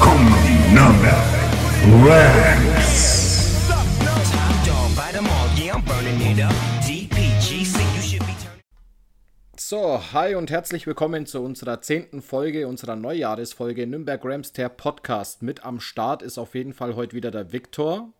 kommen die Number Ranks. So, hi und herzlich willkommen zu unserer zehnten Folge, unserer Neujahresfolge Nürnberg Rams, der Podcast. Mit am Start ist auf jeden Fall heute wieder der Viktor.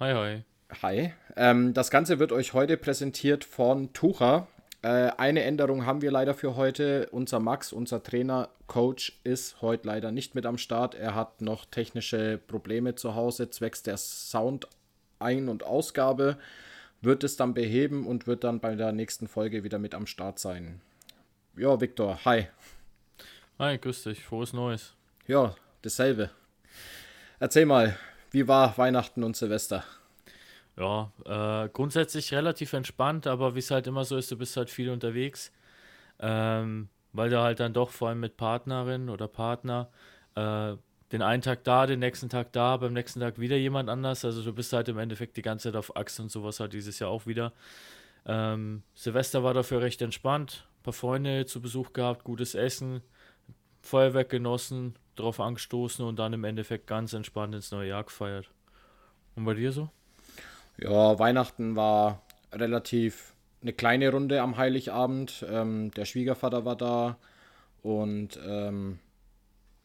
Hi, hi. Hi. Ähm, das Ganze wird euch heute präsentiert von Tucha. Äh, eine Änderung haben wir leider für heute. Unser Max, unser Trainer, Coach, ist heute leider nicht mit am Start. Er hat noch technische Probleme zu Hause zwecks der Sound-Ein- und Ausgabe. Wird es dann beheben und wird dann bei der nächsten Folge wieder mit am Start sein. Ja, Viktor, hi. Hi, grüß dich. Frohes Neues. Ja, dasselbe. Erzähl mal, wie war Weihnachten und Silvester? Ja, äh, grundsätzlich relativ entspannt, aber wie es halt immer so ist, du bist halt viel unterwegs. Ähm, weil du halt dann doch vor allem mit Partnerin oder Partner äh, den einen Tag da, den nächsten Tag da, beim nächsten Tag wieder jemand anders. Also du bist halt im Endeffekt die ganze Zeit auf Achse und sowas halt dieses Jahr auch wieder. Ähm, Silvester war dafür recht entspannt. Ein paar Freunde zu Besuch gehabt, gutes Essen, Feuerwerk genossen, drauf angestoßen und dann im Endeffekt ganz entspannt ins neue Jahr gefeiert. Und bei dir so? Ja, Weihnachten war relativ eine kleine Runde am Heiligabend. Ähm, der Schwiegervater war da und ähm,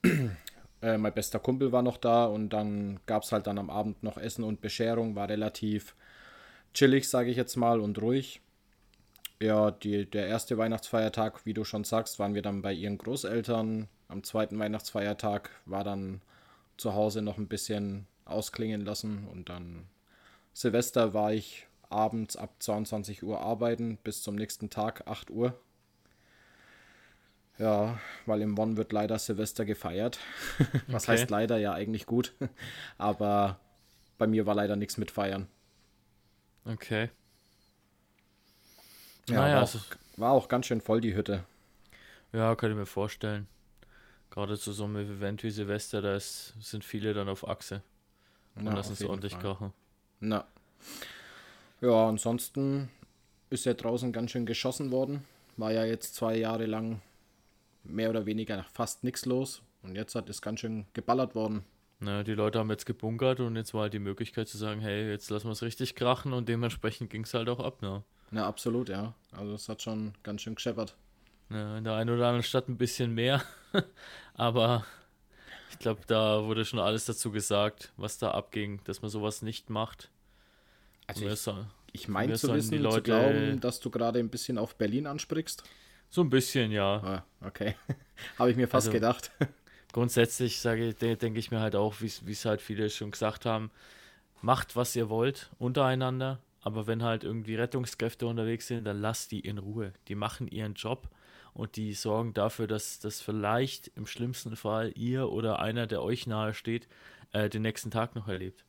äh, mein bester Kumpel war noch da und dann gab es halt dann am Abend noch Essen und Bescherung. War relativ chillig, sage ich jetzt mal, und ruhig. Ja, die, der erste Weihnachtsfeiertag, wie du schon sagst, waren wir dann bei ihren Großeltern. Am zweiten Weihnachtsfeiertag war dann zu Hause noch ein bisschen ausklingen lassen und dann Silvester war ich abends ab 22 Uhr arbeiten bis zum nächsten Tag 8 Uhr. Ja, weil im Bonn wird leider Silvester gefeiert. Was Okay. heißt leider ja eigentlich gut. Aber bei mir war leider nichts mit Feiern. Okay. Ja, naja, war, es auch, war auch ganz schön voll die Hütte. Ja, kann ich mir vorstellen. Gerade zu so einem Event wie Silvester, da ist, sind viele dann auf Achse und Ja, lassen es ordentlich Fall. krachen. Na. Ja, ansonsten ist ja draußen ganz schön geschossen worden. War ja jetzt zwei Jahre lang mehr oder weniger fast nichts los. Und jetzt hat es ganz schön geballert worden. Naja, die Leute haben jetzt gebunkert und jetzt war halt die Möglichkeit zu sagen, hey, jetzt lassen wir es richtig krachen und dementsprechend ging es halt auch ab, ne? Na, absolut, ja. Also es hat schon ganz schön gescheppert. Ja, in der einen oder anderen Stadt ein bisschen mehr, aber ich glaube, da wurde schon alles dazu gesagt, was da abging, dass man sowas nicht macht. Also ich, soll- ich meine zu wissen, die zu Leute- glauben, dass du gerade ein bisschen auf Berlin ansprichst. so ein bisschen, ja. Ah, okay. Habe ich mir fast Also- gedacht. grundsätzlich sage denke ich mir halt auch, wie es halt viele schon gesagt haben, macht was ihr wollt untereinander, aber wenn halt irgendwie Rettungskräfte unterwegs sind, dann lasst die in Ruhe. Die machen ihren Job und die sorgen dafür, dass das vielleicht im schlimmsten Fall ihr oder einer, der euch nahe steht, äh, den nächsten Tag noch erlebt.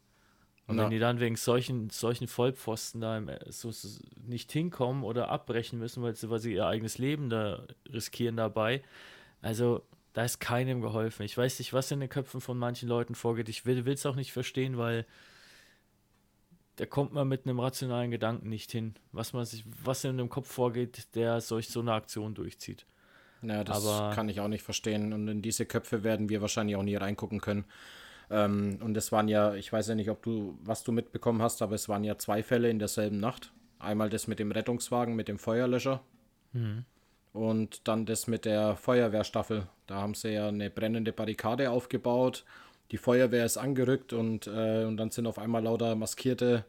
Und Ja. wenn die dann wegen solchen, solchen Vollpfosten da im, äh, so, so nicht hinkommen oder abbrechen müssen, weil sie, weil sie ihr eigenes Leben da riskieren dabei, also da ist keinem geholfen. Ich weiß nicht, was in den Köpfen von manchen Leuten vorgeht. Ich will es auch nicht verstehen, weil da kommt man mit einem rationalen Gedanken nicht hin, was man sich, was in dem Kopf vorgeht, der solch so eine Aktion durchzieht. Ja, das Aber- kann ich auch nicht verstehen. Und in diese Köpfe werden wir wahrscheinlich auch nie reingucken können. Ähm, und es waren ja, ich weiß ja nicht, ob du, was du mitbekommen hast, aber es waren ja zwei Fälle in derselben Nacht. Einmal das mit dem Rettungswagen, mit dem Feuerlöscher. Und dann das mit der Feuerwehrstaffel. Da haben sie ja eine brennende Barrikade aufgebaut. Die Feuerwehr ist angerückt und, äh, und dann sind auf einmal lauter Maskierte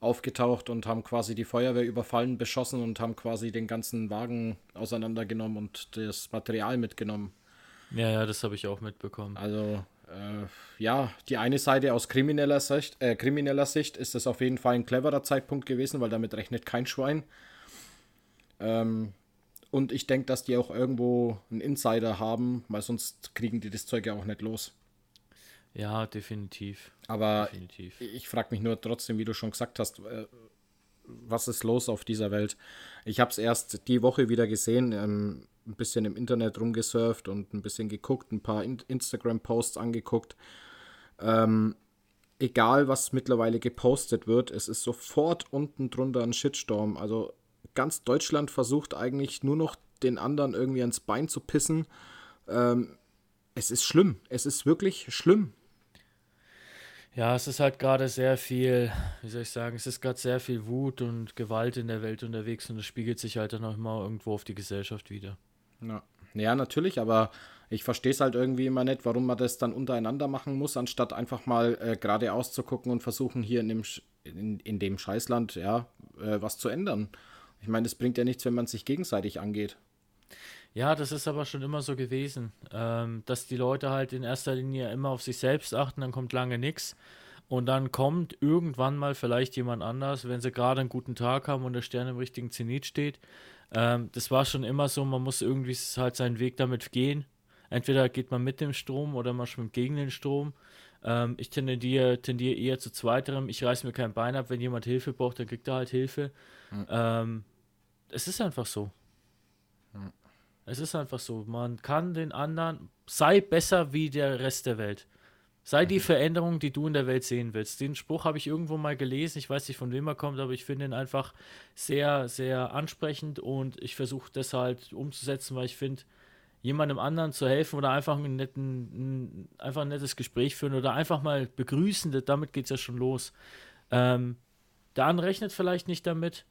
aufgetaucht und haben quasi die Feuerwehr überfallen, beschossen und haben quasi den ganzen Wagen auseinandergenommen und das Material mitgenommen. Ja, ja, das habe ich auch mitbekommen. Also, äh, ja, die eine Seite aus krimineller Sicht, äh, krimineller Sicht ist das auf jeden Fall ein cleverer Zeitpunkt gewesen, weil damit rechnet kein Schwein. Ähm, und ich denke, dass die auch irgendwo einen Insider haben, weil sonst kriegen die das Zeug ja auch nicht los. Ja, definitiv. Aber definitiv. ich frage mich nur trotzdem, wie du schon gesagt hast, äh, was ist los auf dieser Welt? Ich habe es erst die Woche wieder gesehen, ähm, ein bisschen im Internet rumgesurft und ein bisschen geguckt, ein paar In Instagram-Posts angeguckt. Ähm, egal, was mittlerweile gepostet wird, es ist sofort unten drunter ein Shitstorm. Also ganz Deutschland versucht eigentlich nur noch den anderen irgendwie ans Bein zu pissen. Ähm, es ist schlimm. Es ist wirklich schlimm. Ja, es ist halt gerade sehr viel, wie soll ich sagen, es ist gerade sehr viel Wut und Gewalt in der Welt unterwegs und das spiegelt sich halt dann auch immer irgendwo auf die Gesellschaft wieder. Ja, ja natürlich, aber ich verstehe es halt irgendwie immer nicht, warum man das dann untereinander machen muss, anstatt einfach mal äh, geradeaus zu gucken und versuchen, hier in dem, in, in dem Scheißland ja, äh, was zu ändern. Ich meine, das bringt ja nichts, wenn man sich gegenseitig angeht. Ja, das ist aber schon immer so gewesen, ähm, dass die Leute halt in erster Linie immer auf sich selbst achten, dann kommt lange nichts. Und dann kommt irgendwann mal vielleicht jemand anders, wenn sie gerade einen guten Tag haben und der Stern im richtigen Zenit steht. Ähm, das war schon immer so, man muss irgendwie halt seinen Weg damit gehen. Entweder geht man mit dem Strom oder man schwimmt gegen den Strom. Ähm, ich tendiere, tendiere eher zu zweiterem. Ich reiße mir kein Bein ab. Wenn jemand Hilfe braucht, dann kriegt er halt Hilfe. Mhm. es ist einfach so. Es ist einfach so. Man kann den anderen, sei besser wie der Rest der Welt. Sei die mhm. Veränderung, die du in der Welt sehen willst. Den Spruch habe ich irgendwo mal gelesen. Ich weiß nicht, von wem er kommt, aber ich finde ihn einfach sehr, sehr ansprechend und ich versuche das halt umzusetzen, weil ich finde, jemandem anderen zu helfen oder einfach, einen netten, ein, einfach ein nettes Gespräch führen oder einfach mal begrüßen, damit geht es ja schon los. Ähm, der andere rechnet vielleicht nicht damit,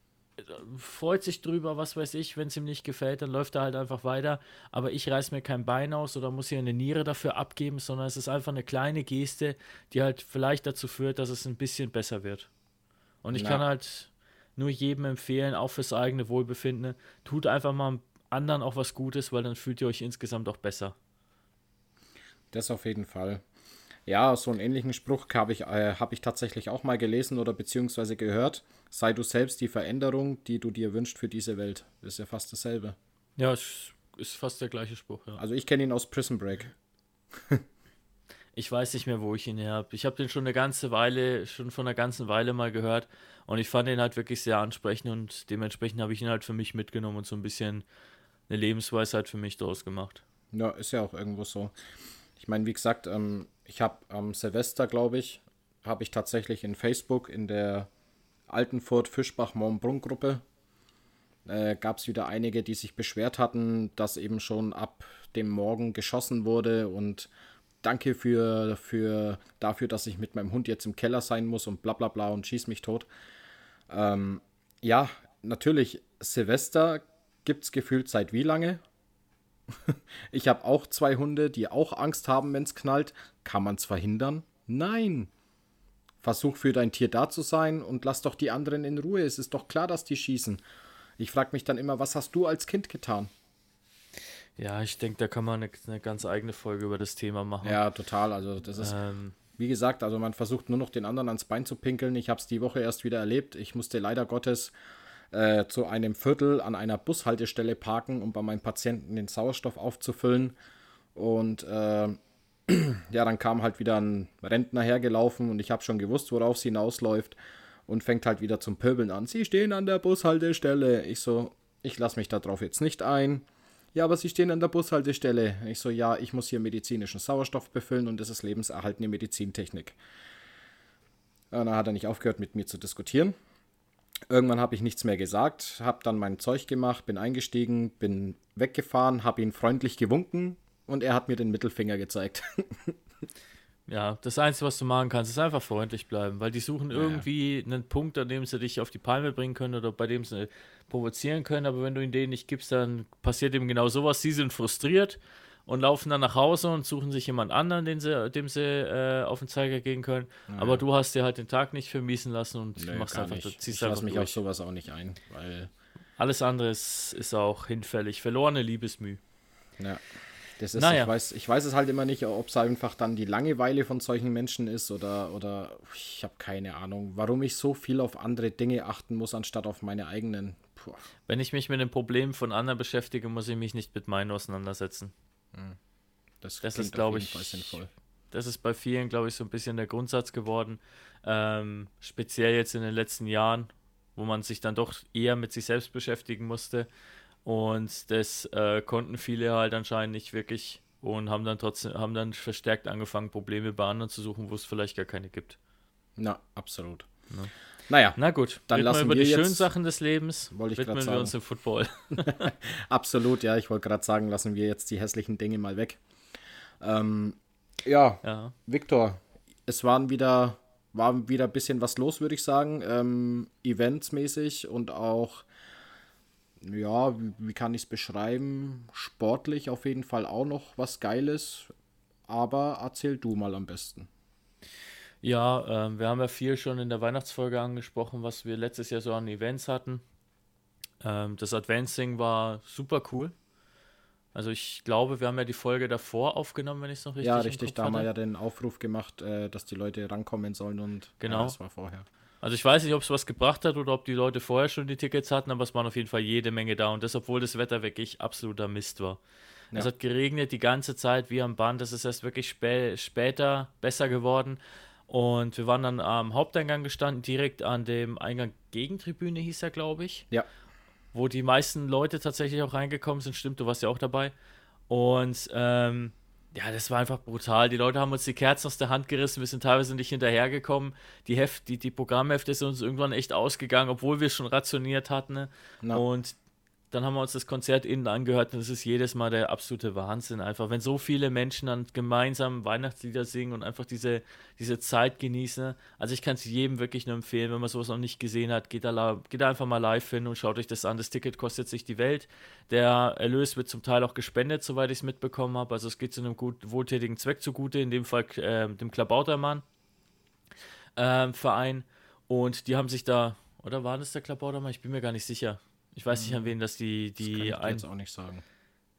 freut sich drüber, was weiß ich, wenn es ihm nicht gefällt, dann läuft er halt einfach weiter. Aber ich reiß mir kein Bein aus oder muss hier eine Niere dafür abgeben, sondern es ist einfach eine kleine Geste, die halt vielleicht dazu führt, dass es ein bisschen besser wird. Und ich Na. kann halt nur jedem empfehlen, auch fürs eigene Wohlbefinden, tut einfach mal anderen auch was Gutes, weil dann fühlt ihr euch insgesamt auch besser. Das auf jeden Fall. Ja, so einen ähnlichen Spruch habe ich, äh, hab ich tatsächlich auch mal gelesen oder beziehungsweise gehört. Sei du selbst die Veränderung, die du dir wünschst für diese Welt. Ist ja fast dasselbe. Ja, ist fast der gleiche Spruch, ja. Also ich kenne ihn aus Prison Break. ich weiß nicht mehr, wo ich ihn her habe. Ich habe den schon eine ganze Weile, schon von einer ganzen Weile mal gehört und ich fand ihn halt wirklich sehr ansprechend und dementsprechend habe ich ihn halt für mich mitgenommen und so ein bisschen eine Lebensweisheit für mich daraus gemacht. Ja, ist ja auch irgendwo so. Ich meine, wie gesagt, ähm, ich habe am Silvester, glaube ich, habe ich tatsächlich in Facebook in der Altenfurt Fischbach Montbrunn Gruppe äh, gab es wieder einige, die sich beschwert hatten, dass eben schon ab dem Morgen geschossen wurde und danke für, für dafür, dass ich mit meinem Hund jetzt im Keller sein muss und bla bla bla und schieß mich tot. Ähm, ja, natürlich, Silvester gibt es gefühlt seit wie lange? ich habe auch zwei Hunde, die auch Angst haben, wenn es knallt. Kann man es verhindern? Nein. Versuch für dein Tier da zu sein und lass doch die anderen in Ruhe. Es ist doch klar, dass die schießen. Ich frage mich dann immer, was hast du als Kind getan? Ja, ich denke, da kann man eine, eine, ganz eigene Folge über das Thema machen. Ja, total. Also das ist, ähm, wie gesagt, also man versucht nur noch den anderen ans Bein zu pinkeln. Ich habe es die Woche erst wieder erlebt. Ich musste leider Gottes äh, zu einem Viertel an einer Bushaltestelle parken, um bei meinem Patienten den Sauerstoff aufzufüllen. Und äh, ja, dann kam halt wieder ein Rentner hergelaufen und ich habe schon gewusst, worauf es hinausläuft und fängt halt wieder zum Pöbeln an. Sie stehen an der Bushaltestelle. Ich so, ich lasse mich darauf jetzt nicht ein. Ja, aber Sie stehen an der Bushaltestelle. Ich so, ja, ich muss hier medizinischen Sauerstoff befüllen und das ist lebenserhaltende Medizintechnik. Und dann hat er nicht aufgehört, mit mir zu diskutieren. Irgendwann habe ich nichts mehr gesagt, habe dann mein Zeug gemacht, bin eingestiegen, bin weggefahren, habe ihn freundlich gewunken und er hat mir den Mittelfinger gezeigt. ja, das Einzige, was du machen kannst, ist einfach freundlich bleiben, weil die suchen irgendwie einen Punkt, an dem sie dich auf die Palme bringen können oder bei dem sie provozieren können, aber wenn du ihnen den nicht gibst, dann passiert eben genau sowas. Sie sind frustriert und laufen dann nach Hause und suchen sich jemand anderen, den sie, dem sie äh, auf den Zeiger gehen können. Naja. Aber du hast dir halt den Tag nicht vermiesen lassen und Nee, machst einfach, nicht. du ziehst ich einfach lasse mich durch. auf sowas auch nicht ein, weil Alles andere ist, ist auch hinfällig. Verlorene Liebesmüh. Ja. Das ist, Naja. ich, weiß, ich weiß es halt immer nicht, ob es einfach dann die Langeweile von solchen Menschen ist oder, oder ich habe keine Ahnung, warum ich so viel auf andere Dinge achten muss, anstatt auf meine eigenen. Puh. Wenn ich mich mit den Problemen von anderen beschäftige, muss ich mich nicht mit meinen auseinandersetzen. Das, Das klingt ist, glaube ich, sinnvoll. Das ist bei vielen, glaube ich, so ein bisschen der Grundsatz geworden. Ähm, speziell jetzt in den letzten Jahren, wo man sich dann doch eher mit sich selbst beschäftigen musste. Und das äh, konnten viele halt anscheinend nicht wirklich und haben dann trotzdem, haben dann verstärkt angefangen, Probleme bei anderen zu suchen, wo es vielleicht gar keine gibt. Na, absolut. Naja, Na gut, Dann reden wir lassen über wir die jetzt- schönen Sachen des Lebens. Wollte ich widmen wir sagen. uns im Football. absolut, ja, ich wollte gerade sagen, lassen wir jetzt die hässlichen Dinge mal weg. Ähm, ja, ja. Viktor, es waren wieder, war wieder ein bisschen was los, würde ich sagen. Ähm, eventsmäßig und auch, ja, wie, wie kann ich es beschreiben? Sportlich auf jeden Fall auch noch was Geiles. Aber erzähl du mal am besten. Ja, ähm, wir haben ja viel schon in der Weihnachtsfolge angesprochen, was wir letztes Jahr so an Events hatten. Ähm, das Advancing war super cool. Also ich glaube, wir haben ja die Folge davor aufgenommen, wenn ich es noch richtig ja, im richtig, da haben wir ja den Aufruf gemacht, äh, dass die Leute rankommen sollen und Genau. ja, das war vorher. Also ich weiß nicht, ob es was gebracht hat oder ob die Leute vorher schon die Tickets hatten, aber es waren auf jeden Fall jede Menge da und das, obwohl das Wetter wirklich absoluter Mist war. Es Ja. hat geregnet die ganze Zeit wie am Band, es ist erst wirklich spä später besser geworden und wir waren dann am Haupteingang gestanden, direkt an dem Eingang Gegentribüne hieß er, glaube ich. Ja, wo die meisten Leute tatsächlich auch reingekommen sind. Stimmt, du warst ja auch dabei. Und ähm, ja, das war einfach brutal. Die Leute haben uns die Kerzen aus der Hand gerissen. Wir sind teilweise nicht hinterhergekommen. Die, Heft, die, die Programmhefte sind uns irgendwann echt ausgegangen, obwohl wir schon rationiert hatten. Ne? Und dann haben wir uns das Konzert innen angehört und es ist jedes Mal der absolute Wahnsinn. Einfach, wenn so viele Menschen dann gemeinsam Weihnachtslieder singen und einfach diese, diese Zeit genießen. Also ich kann es jedem wirklich nur empfehlen, wenn man sowas noch nicht gesehen hat, geht da, geht da einfach mal live hin und schaut euch das an. Das Ticket kostet sich die Welt. Der Erlös wird zum Teil auch gespendet, soweit ich es mitbekommen habe. Also es geht zu einem gut, wohltätigen Zweck zugute, in dem Fall äh, dem Klabautermann ähm, Verein. Und die haben sich da, oder war das der Klabautermann? Ich bin mir gar nicht sicher. Ich weiß nicht, an wen das die, das kann die ich jetzt auch nicht sagen.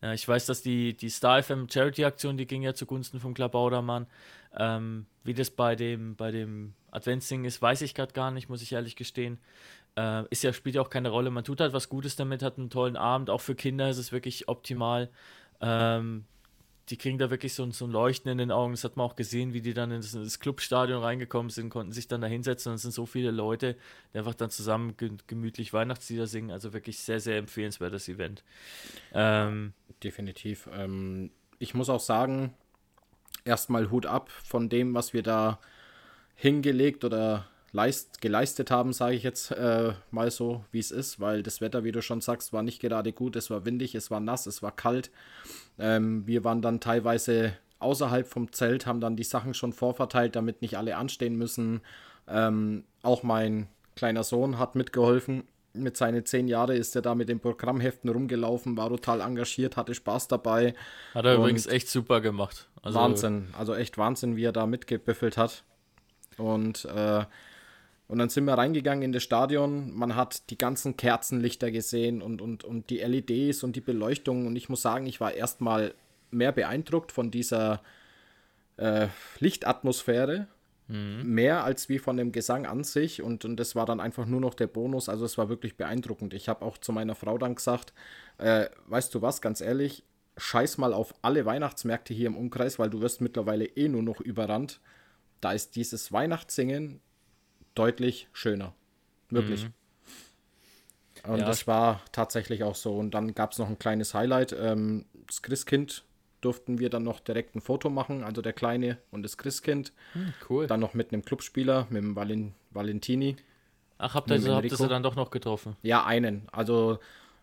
ja, ich weiß, dass die, die Star FM Charity Aktion, die ging ja zugunsten vom Klabaudermann. Ähm, wie das bei dem, bei dem Adventsding ist, weiß ich gerade gar nicht, muss ich ehrlich gestehen. Äh, ist ja, spielt ja auch keine Rolle. Man tut halt was Gutes damit, hat einen tollen Abend. Auch für Kinder ist es wirklich optimal. Ähm, die kriegen da wirklich so, ein- so ein Leuchten in den Augen. Das hat man auch gesehen, wie die dann in das, in das Clubstadion reingekommen sind, konnten sich dann da hinsetzen. Und es sind so viele Leute, die einfach dann zusammen ge gemütlich Weihnachtslieder singen. Also wirklich sehr, sehr empfehlenswertes Event. Ähm, Definitiv. Ähm, ich muss auch sagen, erstmal Hut ab von dem, was wir da hingelegt oder leist, geleistet haben, sage ich jetzt äh, mal so, wie es ist, weil das Wetter, wie du schon sagst, war nicht gerade gut. Es war windig, es war nass, es war kalt. Ähm, wir waren dann teilweise außerhalb vom Zelt, haben dann die Sachen schon vorverteilt, damit nicht alle anstehen müssen. Ähm, auch mein kleiner Sohn hat mitgeholfen. Mit seinen zehn Jahren ist er da mit den Programmheften rumgelaufen, war total engagiert, hatte Spaß dabei. Hat er übrigens echt super gemacht. Also, Wahnsinn, also echt Wahnsinn, wie er da mitgebüffelt hat. Und, äh, und dann sind wir reingegangen in das Stadion. Man hat die ganzen Kerzenlichter gesehen und, und, und die LEDs und die Beleuchtung. Und ich muss sagen, ich war erstmal mehr beeindruckt von dieser äh, Lichtatmosphäre. Mehr als wie von dem Gesang an sich. Und, und das war dann einfach nur noch der Bonus. Also es war wirklich beeindruckend. Ich habe auch zu meiner Frau dann gesagt, äh, weißt du was, ganz ehrlich, scheiß mal auf alle Weihnachtsmärkte hier im Umkreis, weil du wirst mittlerweile eh nur noch überrannt. Da ist dieses Weihnachtssingen deutlich schöner. Wirklich. Und Ja, das war tatsächlich auch so. Und dann gab es noch ein kleines Highlight. Ähm, das Christkind durften wir dann noch direkt ein Foto machen, also der Kleine und das Christkind. cool. Dann noch mit einem Clubspieler, mit dem Valin Valentini. Ach, habt ihr, mit habt ihr Enrico. sie dann doch noch getroffen? Ja, einen. Also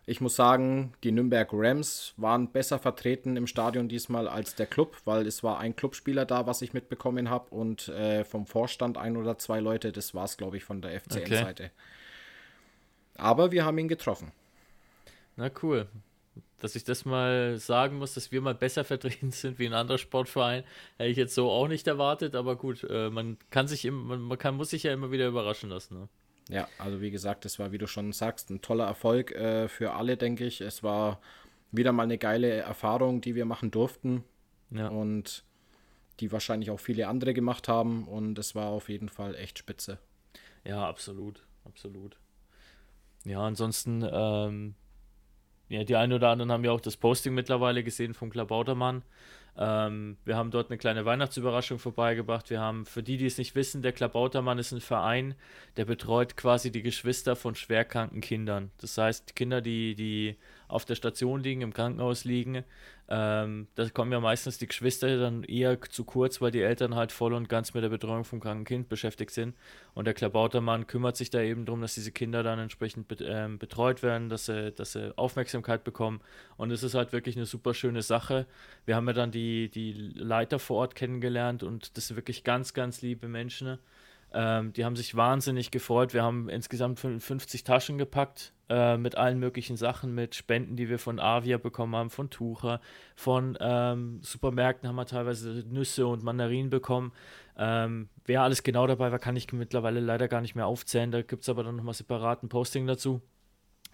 ich muss sagen, die Nürnberg Rams waren besser vertreten im Stadion diesmal als der Club, weil es war ein Clubspieler da, was ich mitbekommen habe und äh, vom Vorstand ein oder zwei Leute. Das war es, glaube ich, von der FCN-Seite. Aber wir haben ihn getroffen. Na cool. dass ich das mal sagen muss, dass wir mal besser vertreten sind wie ein anderer Sportverein, hätte ich jetzt so auch nicht erwartet, aber gut, äh, man kann sich immer, man kann, muss sich ja immer wieder überraschen lassen. Ne? Ja, also wie gesagt, das war, wie du schon sagst, ein toller Erfolg äh, für alle, denke ich. Es war wieder mal eine geile Erfahrung, die wir machen durften. Ja. Und die wahrscheinlich auch viele andere gemacht haben. Und es war auf jeden Fall echt spitze. Ja, absolut, absolut. Ja, ansonsten, ähm, ja, die einen oder anderen haben ja auch das Posting mittlerweile gesehen vom Klabautermann. Ähm, wir haben dort eine kleine Weihnachtsüberraschung vorbeigebracht. Wir haben, für die, die es nicht wissen, der Klabautermann ist ein Verein, der betreut quasi die Geschwister von schwerkranken Kindern. Das heißt, Kinder, die, die auf der Station liegen, im Krankenhaus liegen, ähm, da kommen ja meistens die Geschwister dann eher zu kurz, weil die Eltern halt voll und ganz mit der Betreuung vom kranken Kind beschäftigt sind. Und der Klabautermann kümmert sich da eben darum, dass diese Kinder dann entsprechend ähm, betreut werden, dass sie, dass sie Aufmerksamkeit bekommen. Und es ist halt wirklich eine super schöne Sache. Wir haben ja dann die, die Leiter vor Ort kennengelernt und das sind wirklich ganz, ganz liebe Menschen. Ähm, die haben sich wahnsinnig gefreut. Wir haben insgesamt 50 Taschen gepackt äh, mit allen möglichen Sachen, mit Spenden, die wir von Avia bekommen haben, von Tucher, von ähm, Supermärkten haben wir teilweise Nüsse und Mandarinen bekommen. Ähm, wer alles genau dabei war, kann ich mittlerweile leider gar nicht mehr aufzählen. Da gibt es aber dann nochmal separaten Posting dazu.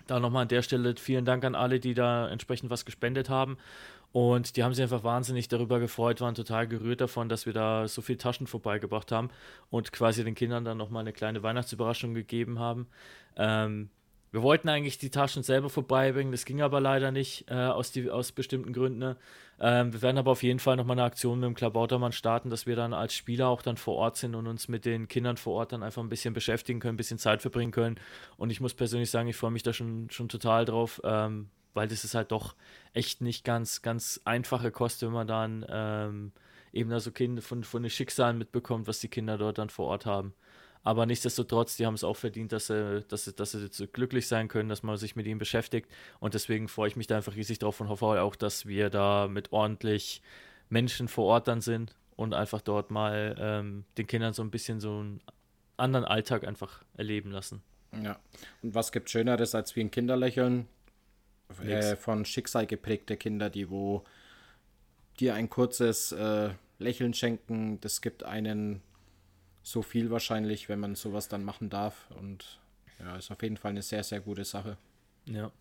Da nochmal an der Stelle vielen Dank an alle, die da entsprechend was gespendet haben. Und die haben sich einfach wahnsinnig darüber gefreut, waren total gerührt davon, dass wir da so viele Taschen vorbeigebracht haben und quasi den Kindern dann nochmal eine kleine Weihnachtsüberraschung gegeben haben. Ähm, wir wollten eigentlich die Taschen selber vorbeibringen, das ging aber leider nicht, äh, aus, die, aus bestimmten Gründen. Ne? Ähm, wir werden aber auf jeden Fall nochmal eine Aktion mit dem Klabautermann starten, dass wir dann als Spieler auch dann vor Ort sind und uns mit den Kindern vor Ort dann einfach ein bisschen beschäftigen können, ein bisschen Zeit verbringen können. Und ich muss persönlich sagen, ich freue mich da schon, schon total drauf, ähm, weil das ist halt doch echt nicht ganz, ganz einfache Kost, wenn man dann ähm, eben also Kinder von, von den Schicksalen mitbekommt, was die Kinder dort dann vor Ort haben. Aber nichtsdestotrotz, die haben es auch verdient, dass sie, dass, sie, dass sie so glücklich sein können, dass man sich mit ihnen beschäftigt. Und deswegen freue ich mich da einfach riesig drauf und hoffe auch, dass wir da mit ordentlich Menschen vor Ort dann sind und einfach dort mal ähm, den Kindern so ein bisschen so einen anderen Alltag einfach erleben lassen. Ja, und was gibt Schöneres als wie ein Kinderlächeln äh, von Schicksal geprägte Kinder, die wo dir ein kurzes äh, Lächeln schenken, das gibt einen so viel wahrscheinlich, wenn man sowas dann machen darf. Und ja, ist auf jeden Fall eine sehr, sehr gute Sache. Ja.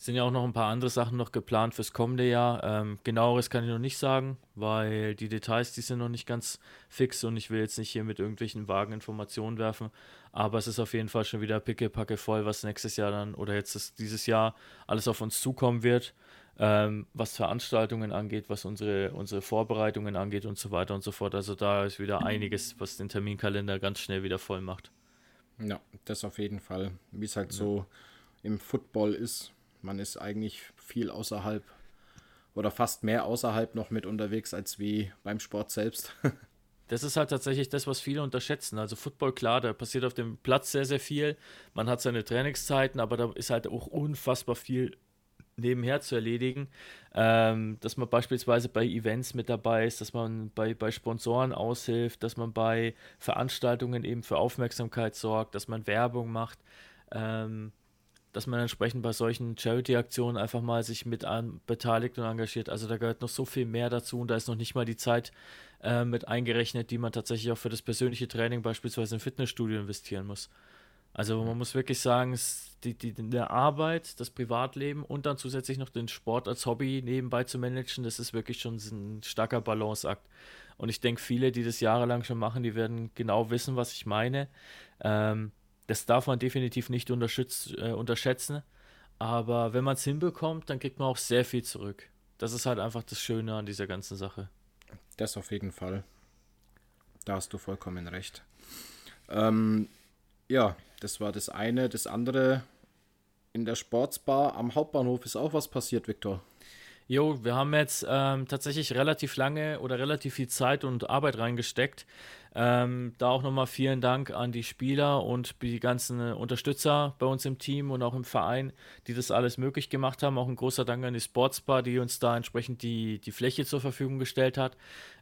Es sind ja auch noch ein paar andere Sachen noch geplant fürs kommende Jahr. Ähm, genaueres kann ich noch nicht sagen, weil die Details, die sind noch nicht ganz fix und ich will jetzt nicht hier mit irgendwelchen vagen Informationen werfen. Aber es ist auf jeden Fall schon wieder pickepacke voll, was nächstes Jahr dann oder jetzt dieses Jahr alles auf uns zukommen wird ähm, was Veranstaltungen angeht, was unsere, unsere Vorbereitungen angeht und so weiter und so fort. Also da ist wieder einiges, was den Terminkalender ganz schnell wieder voll macht. Ja, das auf jeden Fall. Wie es halt ja. so im Football ist. Man ist eigentlich viel außerhalb oder fast mehr außerhalb noch mit unterwegs als wie beim Sport selbst. Das ist halt tatsächlich das, was viele unterschätzen. Also Football, klar, da passiert auf dem Platz sehr, sehr viel. Man hat seine Trainingszeiten, aber da ist halt auch unfassbar viel nebenher zu erledigen. Ähm, dass man beispielsweise bei Events mit dabei ist, dass man bei, bei Sponsoren aushilft, dass man bei Veranstaltungen eben für Aufmerksamkeit sorgt, dass man Werbung macht. Ähm, dass man entsprechend bei solchen Charity-Aktionen einfach mal sich mit an, beteiligt und engagiert. Also da gehört noch so viel mehr dazu und da ist noch nicht mal die Zeit äh, mit eingerechnet, die man tatsächlich auch für das persönliche Training beispielsweise im Fitnessstudio investieren muss. Also man muss wirklich sagen, die, die, die Arbeit, das Privatleben und dann zusätzlich noch den Sport als Hobby nebenbei zu managen, das ist wirklich schon ein starker Balanceakt. Und ich denke, viele, die das jahrelang schon machen, die werden genau wissen, was ich meine. Ähm, das darf man definitiv nicht äh, unterschätzen. Aber wenn man es hinbekommt, dann kriegt man auch sehr viel zurück. Das ist halt einfach das Schöne an dieser ganzen Sache. Das auf jeden Fall. Da hast du vollkommen recht. Ähm, ja, das war das eine. Das andere, in der Sportsbar am Hauptbahnhof ist auch was passiert, Viktor. Jo, wir haben jetzt ähm, tatsächlich relativ lange oder relativ viel Zeit und Arbeit reingesteckt. Ähm, da auch nochmal vielen Dank an die Spieler und die ganzen Unterstützer bei uns im Team und auch im Verein, die das alles möglich gemacht haben. Auch ein großer Dank an die Sportsbar, die uns da entsprechend die, die Fläche zur Verfügung gestellt hat.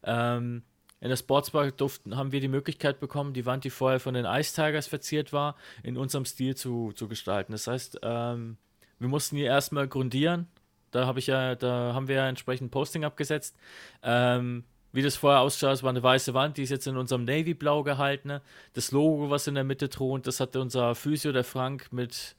Ähm, in der Sportsbar durften, haben wir die Möglichkeit bekommen, die Wand, die vorher von den Ice Tigers verziert war, in unserem Stil zu, zu gestalten. Das heißt, ähm, wir mussten hier erstmal grundieren, Da habe ich ja, da haben wir ja entsprechend Posting abgesetzt. Ähm, wie das vorher ausschaut, es war eine weiße Wand, die ist jetzt in unserem Navy Blau gehalten. Das Logo, was in der Mitte thront, das hatte unser Physio, der Frank, mit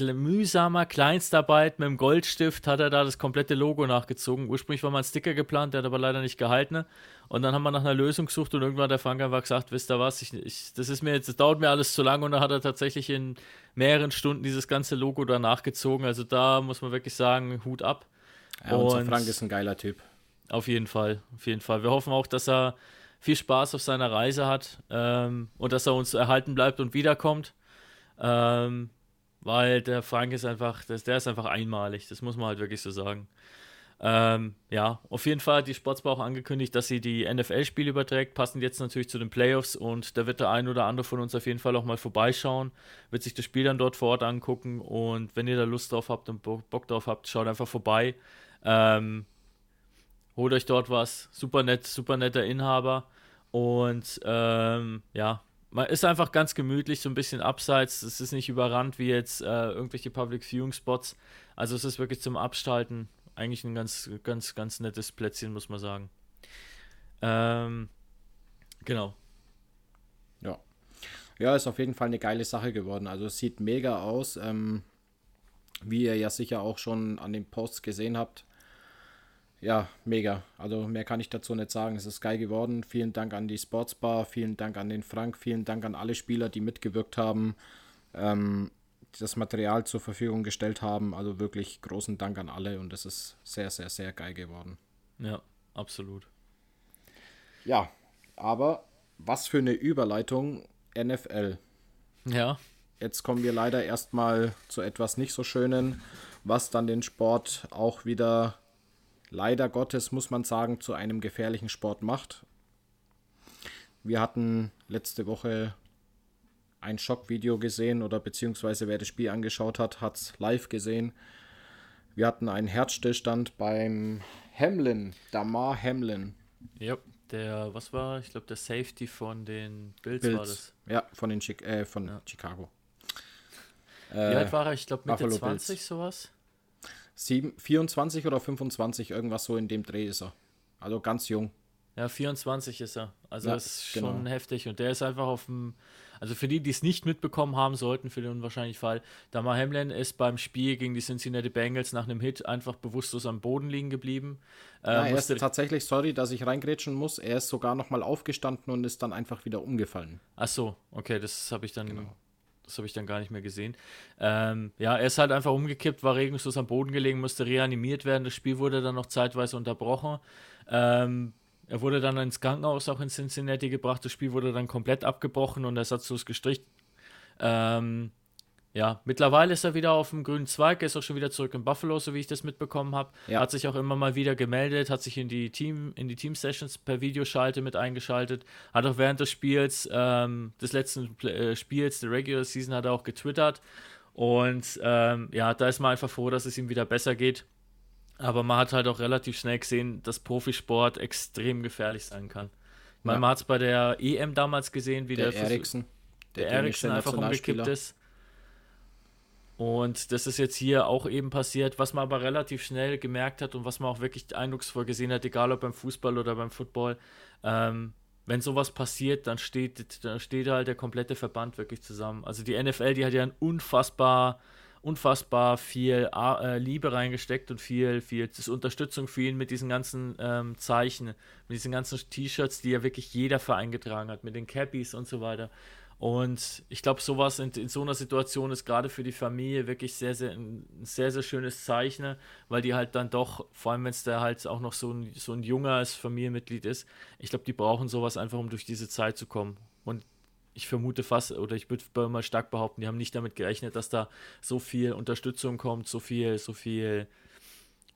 mühsamer Kleinstarbeit mit dem Goldstift hat er da das komplette Logo nachgezogen. Ursprünglich war mal ein Sticker geplant, der hat aber leider nicht gehalten. Und dann haben wir nach einer Lösung gesucht und irgendwann hat der Frank einfach gesagt, wisst ihr was, ich, ich, das ist mir jetzt, das dauert mir alles zu lang und dann hat er tatsächlich in mehreren Stunden dieses ganze Logo da nachgezogen. Also da muss man wirklich sagen, Hut ab. Ja, und Frank ist ein geiler Typ. Auf jeden Fall, auf jeden Fall. Wir hoffen auch, dass er viel Spaß auf seiner Reise hat ähm, und dass er uns erhalten bleibt und wiederkommt. Ähm, weil der Frank ist einfach, das, der ist einfach einmalig, das muss man halt wirklich so sagen. Ähm, ja, auf jeden Fall hat die Sportsbar auch angekündigt, dass sie die NFL-Spiele überträgt, passend jetzt natürlich zu den Playoffs und da wird der ein oder andere von uns auf jeden Fall auch mal vorbeischauen, wird sich das Spiel dann dort vor Ort angucken und wenn ihr da Lust drauf habt und Bock drauf habt, schaut einfach vorbei. Ähm, holt euch dort was, super nett, super netter Inhaber und ähm, ja, man ist einfach ganz gemütlich, so ein bisschen abseits. Es ist nicht überrannt wie jetzt äh, irgendwelche Public Viewing Spots. Also es ist wirklich zum Abstalten eigentlich ein ganz, ganz, ganz nettes Plätzchen, muss man sagen. Ähm, genau. Ja. Ja, ist auf jeden Fall eine geile Sache geworden. Also es sieht mega aus. Ähm, wie ihr ja sicher auch schon an den Posts gesehen habt, ja, mega. Also mehr kann ich dazu nicht sagen. Es ist geil geworden. Vielen Dank an die Sportsbar, vielen Dank an den Frank, vielen Dank an alle Spieler, die mitgewirkt haben, ähm, das Material zur Verfügung gestellt haben. Also wirklich großen Dank an alle und es ist sehr, sehr, sehr geil geworden. Ja, absolut. Ja, aber was für eine Überleitung NFL. Ja. Jetzt kommen wir leider erstmal zu etwas nicht so Schönen, was dann den Sport auch wieder leider Gottes, muss man sagen, zu einem gefährlichen Sport macht. Wir hatten letzte Woche ein Schockvideo gesehen oder beziehungsweise wer das Spiel angeschaut hat, hat es live gesehen. Wir hatten einen Herzstillstand beim Hamlin, Damar Hamlin. Ja, der, was war, ich glaube, der Safety von den Bills, Bills. war das. Ja, von, den Chi äh, von ja. Chicago. Wie äh, alt war er? Ich glaube, Mitte Buffalo 20, Bills. sowas. 7, 24 oder 25, irgendwas so in dem Dreh ist er. Also ganz jung. Ja, 24 ist er. Also ja, das ist schon genau. heftig. Und der ist einfach auf dem, also für die, die es nicht mitbekommen haben sollten, für den unwahrscheinlichen Fall, Damar Hamlin ist beim Spiel gegen die Cincinnati Bengals nach einem Hit einfach bewusstlos am Boden liegen geblieben. Ja, äh, er ist tatsächlich, sorry, dass ich reingrätschen muss, er ist sogar nochmal aufgestanden und ist dann einfach wieder umgefallen. Ach so, okay, das habe ich dann genau. Das habe ich dann gar nicht mehr gesehen. Ähm, ja, er ist halt einfach umgekippt, war regungslos am Boden gelegen, musste reanimiert werden. Das Spiel wurde dann noch zeitweise unterbrochen. Ähm, er wurde dann ins Krankenhaus auch in Cincinnati gebracht. Das Spiel wurde dann komplett abgebrochen und ersatzlos gestrichen. Ähm, ja, mittlerweile ist er wieder auf dem grünen Zweig, er ist auch schon wieder zurück in Buffalo, so wie ich das mitbekommen habe. Ja. Hat sich auch immer mal wieder gemeldet, hat sich in die Team, in die Team-Sessions per Videoschalte mit eingeschaltet, hat auch während des Spiels, ähm, des letzten äh, Spiels, der Regular Season, hat er auch getwittert. Und ähm, ja, da ist man einfach froh, dass es ihm wieder besser geht. Aber man hat halt auch relativ schnell gesehen, dass Profisport extrem gefährlich sein kann. Ja. man hat es bei der EM damals gesehen, wie der, der Eriksen, der, der Eriksen einfach umgekippt ist. Und das ist jetzt hier auch eben passiert, was man aber relativ schnell gemerkt hat und was man auch wirklich eindrucksvoll gesehen hat, egal ob beim Fußball oder beim Football. Ähm, wenn sowas passiert, dann steht, dann steht halt der komplette Verband wirklich zusammen. Also die NFL, die hat ja ein unfassbar, unfassbar viel äh, Liebe reingesteckt und viel, viel Unterstützung für ihn mit diesen ganzen ähm, Zeichen, mit diesen ganzen T-Shirts, die ja wirklich jeder Verein getragen hat, mit den Cappies und so weiter. Und ich glaube, sowas in, in, so einer Situation ist gerade für die Familie wirklich sehr, sehr, ein sehr, sehr schönes Zeichen, weil die halt dann doch, vor allem wenn es da halt auch noch so ein, so ein junges Familienmitglied ist, ich glaube, die brauchen sowas einfach, um durch diese Zeit zu kommen. Und ich vermute fast, oder ich würde mal stark behaupten, die haben nicht damit gerechnet, dass da so viel Unterstützung kommt, so viel, so viel,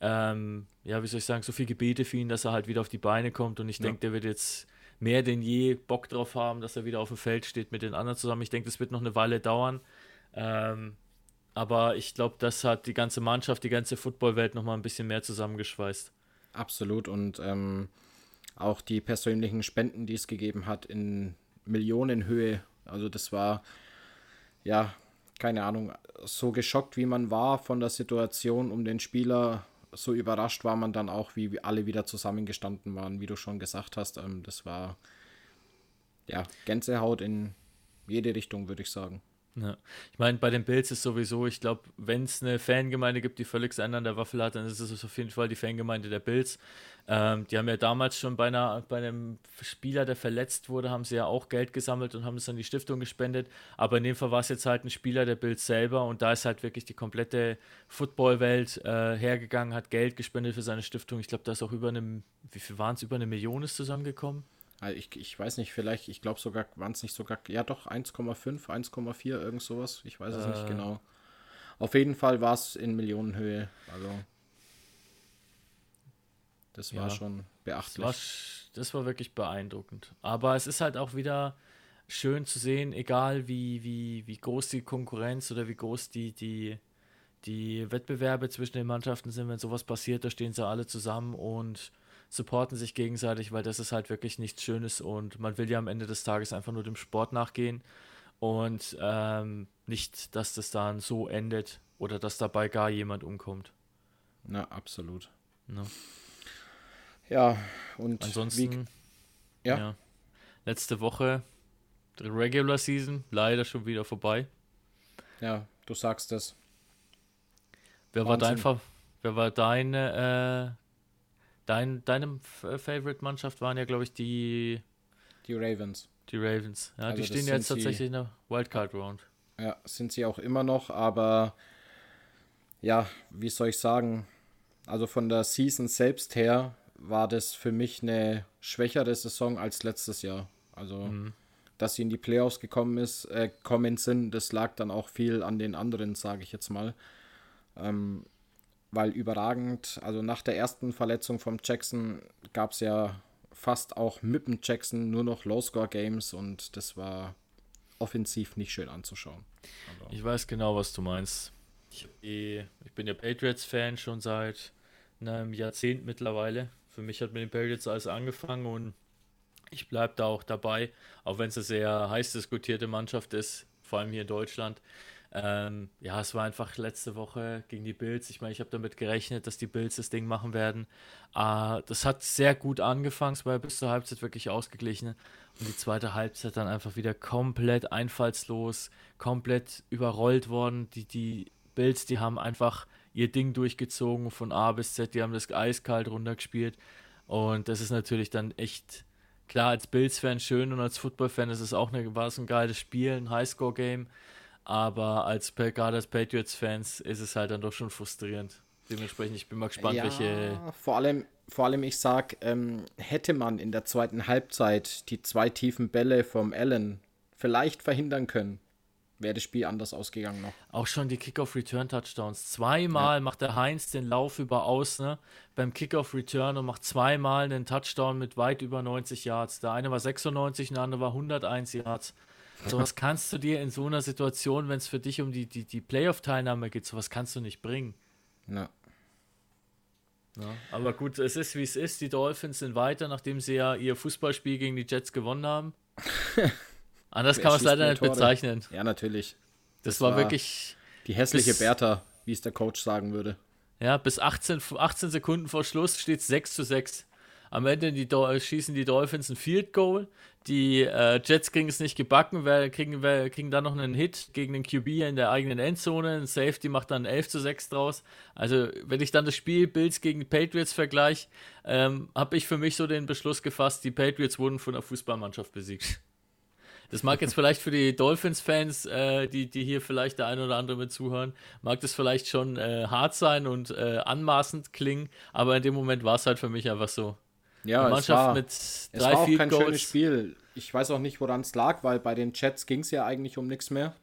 ähm, ja, wie soll ich sagen, so viel Gebete für ihn, dass er halt wieder auf die Beine kommt. Und ich ja. denke, der wird jetzt mehr denn je Bock drauf haben, dass er wieder auf dem Feld steht mit den anderen zusammen. Ich denke, das wird noch eine Weile dauern. Ähm, aber ich glaube, das hat die ganze Mannschaft, die ganze Footballwelt noch mal ein bisschen mehr zusammengeschweißt. Absolut. Und ähm, auch die persönlichen Spenden, die es gegeben hat, in Millionenhöhe. Also das war, ja, keine Ahnung, so geschockt wie man war von der Situation um den Spieler, so überrascht war man dann auch, wie alle wieder zusammengestanden waren, wie du schon gesagt hast. Ähm, das war ja Gänsehaut in jede Richtung, würde ich sagen. Ja. Ich meine, bei den Bills ist sowieso, ich glaube, wenn es eine Fangemeinde gibt, die völlig sein an der Waffel hat, dann ist es auf jeden Fall die Fangemeinde der Bills. Ähm, die haben ja damals schon bei, einer, bei einem Spieler, der verletzt wurde, haben sie ja auch Geld gesammelt und haben es an die Stiftung gespendet. Aber in dem Fall war es jetzt halt ein Spieler der Bills selber und da ist halt wirklich die komplette Footballwelt äh, hergegangen, hat Geld gespendet für seine Stiftung. Ich glaube, da ist auch über eine, wie viel waren es, über eine Million ist zusammengekommen. Also ich, ich weiß nicht, vielleicht, ich glaube sogar, waren es nicht sogar, ja doch, 1,5, 1,4, irgend sowas. Ich weiß es äh, nicht genau. Auf jeden Fall war es in Millionenhöhe. Also. Das war ja, schon beachtlich. Das war, das war wirklich beeindruckend. Aber es ist halt auch wieder schön zu sehen, egal wie, wie, wie groß die Konkurrenz oder wie groß die, die, die Wettbewerbe zwischen den Mannschaften sind, wenn sowas passiert, da stehen sie alle zusammen und supporten sich gegenseitig, weil das ist halt wirklich nichts Schönes und man will ja am Ende des Tages einfach nur dem Sport nachgehen und ähm, nicht, dass das dann so endet oder dass dabei gar jemand umkommt. Na, absolut. Ja, ja und ansonsten, wie, ja. ja. Letzte Woche, die Regular Season, leider schon wieder vorbei. Ja, du sagst es. Wer Wahnsinn. war dein, wer war deine äh, Dein, deine Favorite-Mannschaft waren ja, glaube ich, die. Die Ravens. Die Ravens. Ja, also die stehen jetzt tatsächlich sie, in der Wildcard-Round. Ja, sind sie auch immer noch, aber ja, wie soll ich sagen? Also von der Season selbst her war das für mich eine schwächere Saison als letztes Jahr. Also, mhm. dass sie in die Playoffs gekommen ist, äh, kommen sind, das lag dann auch viel an den anderen, sage ich jetzt mal. Ähm, weil überragend, also nach der ersten Verletzung vom Jackson gab es ja fast auch mit dem Jackson nur noch Low-Score-Games und das war offensiv nicht schön anzuschauen. Also. Ich weiß genau, was du meinst. Ich, eh, ich bin ja Patriots-Fan schon seit einem Jahrzehnt mittlerweile. Für mich hat mit den Patriots alles angefangen und ich bleibe da auch dabei, auch wenn es eine sehr heiß diskutierte Mannschaft ist, vor allem hier in Deutschland. Ähm, ja, es war einfach letzte Woche gegen die Bills. Ich meine, ich habe damit gerechnet, dass die Bills das Ding machen werden. Äh, das hat sehr gut angefangen, es war bis zur Halbzeit wirklich ausgeglichen. Und die zweite Halbzeit dann einfach wieder komplett einfallslos, komplett überrollt worden. Die, die Bills, die haben einfach ihr Ding durchgezogen von A bis Z. Die haben das eiskalt runtergespielt. Und das ist natürlich dann echt klar als Bills-Fan schön und als Football-Fan ist es auch eine, war es ein geiles Spiel, ein Highscore-Game. Aber als gerade als Patriots-Fans ist es halt dann doch schon frustrierend. Dementsprechend, ich bin mal gespannt, ja, welche. Vor allem, vor allem, ich sag, ähm, hätte man in der zweiten Halbzeit die zwei tiefen Bälle vom Allen vielleicht verhindern können, wäre das Spiel anders ausgegangen noch. Auch schon die Kickoff-Return-Touchdowns. Zweimal ja. macht der Heinz den Lauf über Außen ne, beim Kickoff-Return und macht zweimal einen Touchdown mit weit über 90 Yards. Der eine war 96 und der andere war 101 Yards. Sowas kannst du dir in so einer Situation, wenn es für dich um die, die, die Playoff-Teilnahme geht, sowas kannst du nicht bringen. Ja. ja. Aber gut, es ist wie es ist. Die Dolphins sind weiter, nachdem sie ja ihr Fußballspiel gegen die Jets gewonnen haben. Anders kann man es leider nicht Tore? bezeichnen. Ja, natürlich. Das, das war, war, wirklich. Die hässliche Bertha, wie es der Coach sagen würde. Ja, bis 18, 18 Sekunden vor Schluss steht es 6 zu 6. Am Ende die schießen die Dolphins ein Field Goal. Die äh, Jets kriegen es nicht gebacken, weil, kriegen, weil, kriegen dann noch einen Hit gegen den QB in der eigenen Endzone. Ein Safety macht dann 11 zu 6 draus. Also, wenn ich dann das Spiel Bills gegen Patriots vergleiche, ähm, habe ich für mich so den Beschluss gefasst, die Patriots wurden von der Fußballmannschaft besiegt. Das mag jetzt vielleicht für die Dolphins-Fans, äh, die, die hier vielleicht der ein oder andere mit zuhören, mag das vielleicht schon äh, hart sein und äh, anmaßend klingen, aber in dem Moment war es halt für mich einfach so. Ja, Eine Mannschaft es war, mit drei es war auch kein Goals. schönes Spiel. Ich weiß auch nicht, woran es lag, weil bei den Chats ging es ja eigentlich um nichts mehr.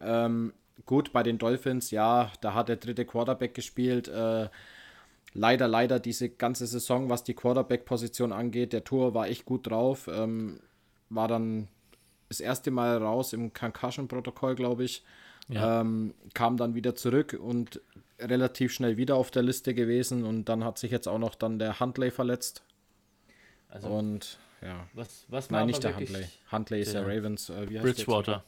Ähm, gut, bei den Dolphins, ja, da hat der dritte Quarterback gespielt. Äh, leider, leider diese ganze Saison, was die Quarterback-Position angeht, der Tour war echt gut drauf. Ähm, war dann das erste Mal raus im Concussion-Protokoll, glaube ich. Ja. Ähm, kam dann wieder zurück und relativ schnell wieder auf der Liste gewesen und dann hat sich jetzt auch noch dann der Huntley verletzt. Also, und ja. Was, was Nein, nicht der Huntley. Huntley ist der, der Ravens. Äh, wie heißt Bridgewater.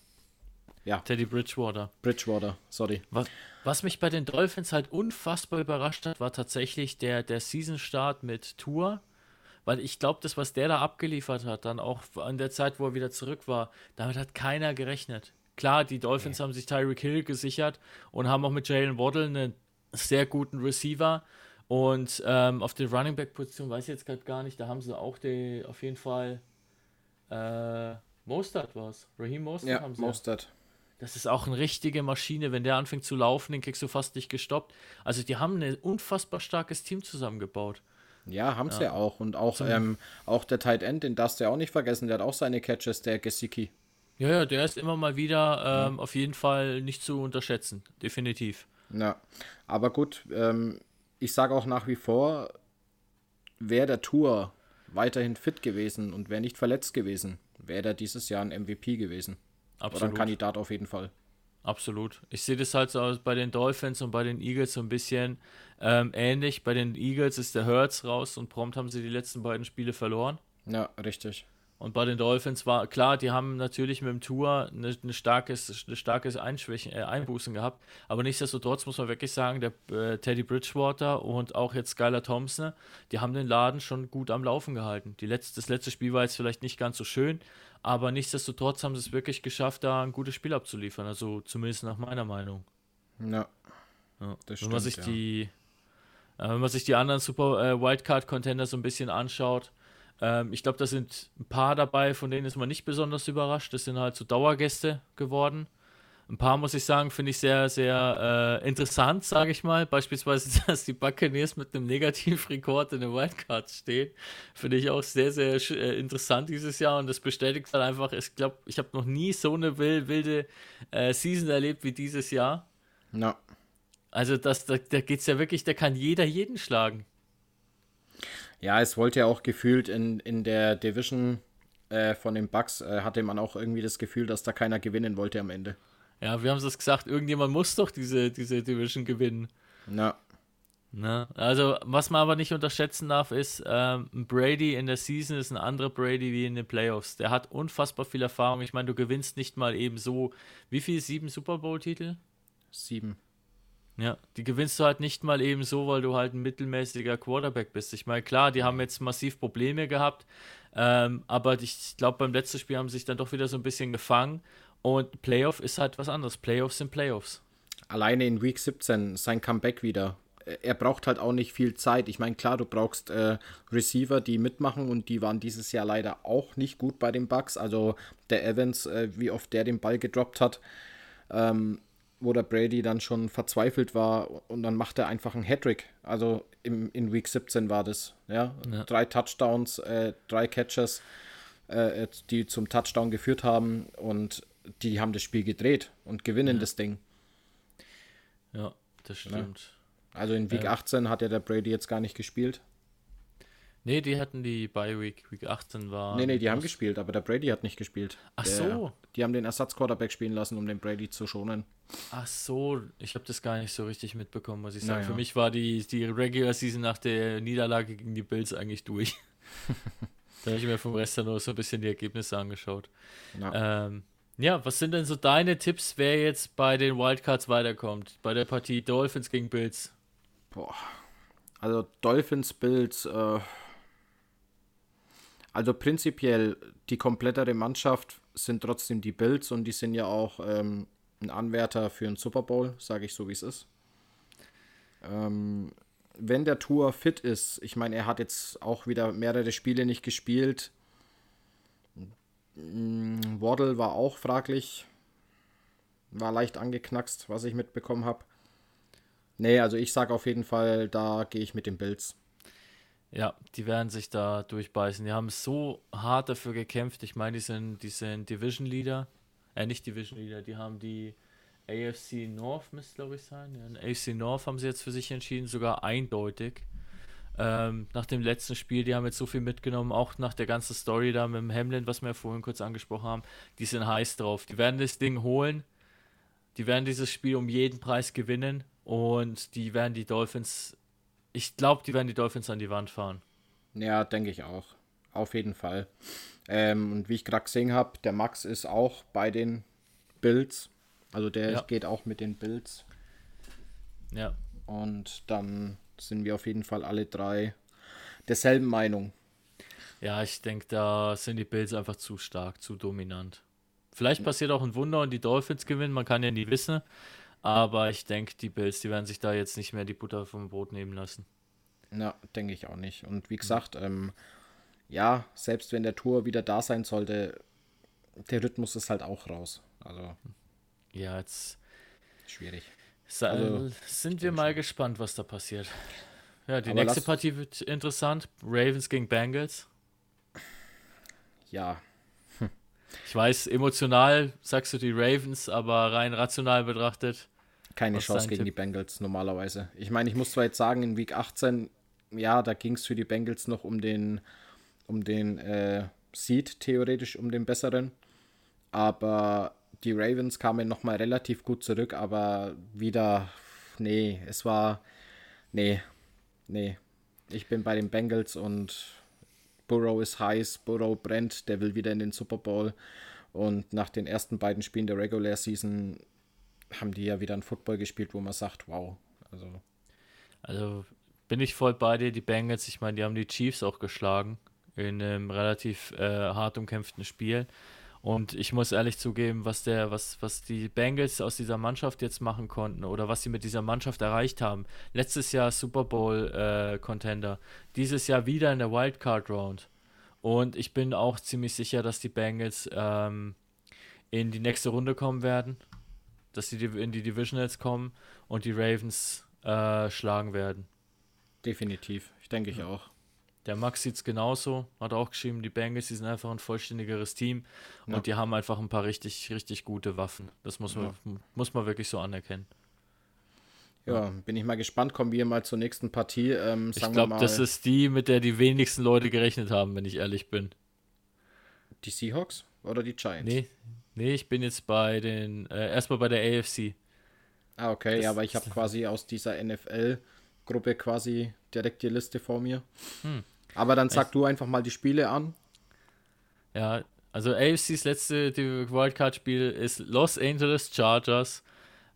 Ja. Teddy Bridgewater. Bridgewater, sorry. Was, was mich bei den Dolphins halt unfassbar überrascht hat, war tatsächlich der, der Season-Start mit Tour. Weil ich glaube, das, was der da abgeliefert hat, dann auch an der Zeit, wo er wieder zurück war, damit hat keiner gerechnet. Klar, die Dolphins nee. haben sich Tyreek Hill gesichert und haben auch mit Jalen Waddle einen sehr guten Receiver. Und ähm, auf der Running Back Position weiß ich jetzt gerade gar nicht, da haben sie auch die, auf jeden Fall äh, Mostert war es. Raheem Mostert ja, haben sie. Mostert. Das ist auch eine richtige Maschine. Wenn der anfängt zu laufen, den kriegst du fast nicht gestoppt. Also die haben ein unfassbar starkes Team zusammengebaut. Ja, haben sie ja. auch. Und auch, ähm, auch der Tight End, den darfst du ja auch nicht vergessen, der hat auch seine Catches, der Gesicki. Ja, ja, der ist immer mal wieder ähm, ja. auf jeden Fall nicht zu unterschätzen. Definitiv. Ja, aber gut, ähm, ich sage auch nach wie vor, wäre der Tour weiterhin fit gewesen und wäre nicht verletzt gewesen, wäre er dieses Jahr ein MVP gewesen. Absolut. Oder ein Kandidat auf jeden Fall. Absolut. Ich sehe das halt so bei den Dolphins und bei den Eagles so ein bisschen ähm, ähnlich. Bei den Eagles ist der Hurts raus und prompt haben sie die letzten beiden Spiele verloren. Ja, richtig. Und bei den Dolphins war klar, die haben natürlich mit dem Tour eine, eine starkes, eine starkes Einschwächen, äh, Einbußen gehabt. Aber nichtsdestotrotz muss man wirklich sagen, der äh, Teddy Bridgewater und auch jetzt Skylar Thompson, die haben den Laden schon gut am Laufen gehalten. Die letzte, das letzte Spiel war jetzt vielleicht nicht ganz so schön, aber nichtsdestotrotz haben sie es wirklich geschafft, da ein gutes Spiel abzuliefern. Also zumindest nach meiner Meinung. Ja. ja. Das stimmt, wenn man sich ja. die, äh, wenn man sich die anderen Super äh, Wildcard-Contender so ein bisschen anschaut, ähm, ich glaube, da sind ein paar dabei, von denen ist man nicht besonders überrascht. Das sind halt so Dauergäste geworden. Ein paar, muss ich sagen, finde ich sehr, sehr äh, interessant, sage ich mal. Beispielsweise, dass die Buccaneers mit einem Negativrekord in der Wildcard stehen. Finde ich auch sehr, sehr äh, interessant dieses Jahr. Und das bestätigt halt einfach, ich glaube, ich habe noch nie so eine wilde äh, Season erlebt wie dieses Jahr. Ja. Also, das, da, da geht es ja wirklich, da kann jeder jeden schlagen. Ja, es wollte ja auch gefühlt in, in der Division äh, von den Bucks, äh, hatte man auch irgendwie das Gefühl, dass da keiner gewinnen wollte am Ende. Ja, wir haben es gesagt, irgendjemand muss doch diese, diese Division gewinnen. Na. Na, also, was man aber nicht unterschätzen darf, ist, ähm, Brady in der Season ist ein anderer Brady wie in den Playoffs. Der hat unfassbar viel Erfahrung. Ich meine, du gewinnst nicht mal eben so. Wie viel? Sieben Super Bowl-Titel? Sieben. Ja, die gewinnst du halt nicht mal eben so, weil du halt ein mittelmäßiger Quarterback bist. Ich meine, klar, die haben jetzt massiv Probleme gehabt, ähm, aber ich glaube, beim letzten Spiel haben sie sich dann doch wieder so ein bisschen gefangen. Und Playoff ist halt was anderes. Playoffs sind Playoffs. Alleine in Week 17 sein Comeback wieder. Er braucht halt auch nicht viel Zeit. Ich meine, klar, du brauchst äh, Receiver, die mitmachen und die waren dieses Jahr leider auch nicht gut bei den Bucks. Also der Evans, äh, wie oft der den Ball gedroppt hat. Ähm, wo der Brady dann schon verzweifelt war und dann macht er einfach einen Hattrick. Also im, in Week 17 war das. Ja? ja. Drei Touchdowns, äh, drei Catches, äh, die zum Touchdown geführt haben und die haben das Spiel gedreht und gewinnen ja. das Ding. Ja, das stimmt. Ja. Also in Week 18 hat ja der Brady jetzt gar nicht gespielt. Nee, die hatten die bei Week, Week 18 war. Nee, nee, die haben gespielt, aber der Brady hat nicht gespielt. Ach der, so. Die haben den Ersatz-Quarterback spielen lassen, um den Brady zu schonen. Ach so, ich habe das gar nicht so richtig mitbekommen, muss ich sagen. Naja. Für mich war die, die Regular Season nach der Niederlage gegen die Bills eigentlich durch. da habe ich mir vom Rest dann nur so ein bisschen die Ergebnisse angeschaut. Ähm, ja, was sind denn so deine Tipps, wer jetzt bei den Wildcards weiterkommt? Bei der Partie Dolphins gegen Bills? Boah. Also Dolphins, Bills, äh, also prinzipiell die komplettere Mannschaft sind trotzdem die Bills und die sind ja auch ähm, ein Anwärter für einen Super Bowl, sage ich so wie es ist. Ähm, wenn der Tour fit ist, ich meine, er hat jetzt auch wieder mehrere Spiele nicht gespielt. Mm, Waddle war auch fraglich. War leicht angeknackst, was ich mitbekommen habe. Nee, also ich sage auf jeden Fall, da gehe ich mit den Bills. Ja, die werden sich da durchbeißen. Die haben so hart dafür gekämpft. Ich meine, die sind, die sind Division Leader. Äh, nicht Division Leader, die haben die AFC North, müsste glaube ich sein. Ja, AFC North haben sie jetzt für sich entschieden, sogar eindeutig. Ähm, nach dem letzten Spiel, die haben jetzt so viel mitgenommen, auch nach der ganzen Story da mit dem Hamlin, was wir ja vorhin kurz angesprochen haben. Die sind heiß drauf. Die werden das Ding holen. Die werden dieses Spiel um jeden Preis gewinnen und die werden die Dolphins ich glaube, die werden die Dolphins an die Wand fahren. Ja, denke ich auch. Auf jeden Fall. Ähm, und wie ich gerade gesehen habe, der Max ist auch bei den Bills. Also der Ja. geht auch mit den Bills. Ja. Und dann sind wir auf jeden Fall alle drei derselben Meinung. Ja, ich denke, da sind die Bills einfach zu stark, zu dominant. Vielleicht passiert auch ein Wunder und die Dolphins gewinnen, man kann ja nie wissen. Aber ich denke, die Bills, die werden sich da jetzt nicht mehr die Butter vom Brot nehmen lassen. Ja, denke ich auch nicht. Und wie gesagt, ähm, ja, selbst wenn der Tour wieder da sein sollte, der Rhythmus ist halt auch raus. Also Ja, jetzt schwierig. Also, sind wir mal gespannt, was da passiert. Ja, die Aber nächste Partie wird interessant. Ravens gegen Bengals. Ja, Ich weiß, emotional sagst du die Ravens, aber rein rational betrachtet. Keine Was Chance gegen Tipp? die Bengals normalerweise. Ich meine, ich muss zwar jetzt sagen, in Week 18, ja, da ging es für die Bengals noch um den, um den äh, Seed, theoretisch um den besseren. Aber die Ravens kamen nochmal relativ gut zurück, aber wieder, nee, es war, nee, nee. Ich bin bei den Bengals und Burrow ist heiß, Burrow brennt, der will wieder in den Super Bowl. Und nach den ersten beiden Spielen der Regular Season haben die ja wieder ein Football gespielt, wo man sagt, wow. Also, Also bin ich voll bei dir. Die Bengals, ich meine, die haben die Chiefs auch geschlagen in einem relativ äh, hart umkämpften Spiel. Und ich muss ehrlich zugeben, was der, was, was die Bengals aus dieser Mannschaft jetzt machen konnten oder was sie mit dieser Mannschaft erreicht haben. Letztes Jahr Super Bowl äh, Contender, dieses Jahr wieder in der Wildcard Round. Und ich bin auch ziemlich sicher, dass die Bengals ähm, in die nächste Runde kommen werden, dass sie in die Divisionals kommen und die Ravens äh, schlagen werden. definitiv. Ich denke ich auch. Der Max sieht es genauso, hat auch geschrieben, die Bengals, die sind einfach ein vollständigeres Team Ja. und die haben einfach ein paar richtig, richtig gute Waffen. Das muss man, muss man wirklich so anerkennen. Ja, bin ich mal gespannt. Kommen wir mal zur nächsten Partie. Ähm, Ich glaube, das ist die, mit der die wenigsten Leute gerechnet haben, wenn ich ehrlich bin. die Seahawks oder die Giants? Nee, nee, ich bin jetzt bei den, äh, erstmal bei der AFC. Ah, okay, Das- ja, aber ich habe quasi aus dieser NFL-Gruppe quasi direkt die Liste vor mir. Hm. Aber dann sag du einfach mal die Spiele an. Ja, also AFCs letzte Wildcard-Spiel ist Los Angeles Chargers,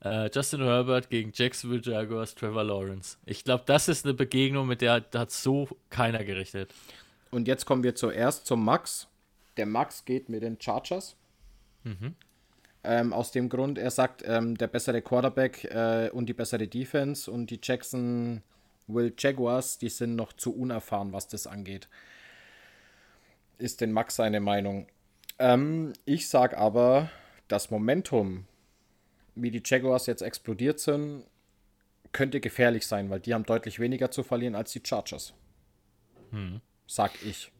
äh, Justin Herbert gegen Jacksonville Jaguars, Trevor Lawrence. Ich glaube, das ist eine Begegnung, mit der hat so keiner gerechnet. Und jetzt kommen wir zuerst zum Max. Der Max geht mit den Chargers. Ähm, aus dem Grund, er sagt, ähm, der bessere Quarterback äh, und die bessere Defense und die Jackson Will Jaguars, die sind noch zu unerfahren, was das angeht. Ist den Max seine Meinung. Ähm, ich sag aber, das Momentum, wie die Jaguars jetzt explodiert sind, könnte gefährlich sein, weil die haben deutlich weniger zu verlieren als die Chargers. Sag ich.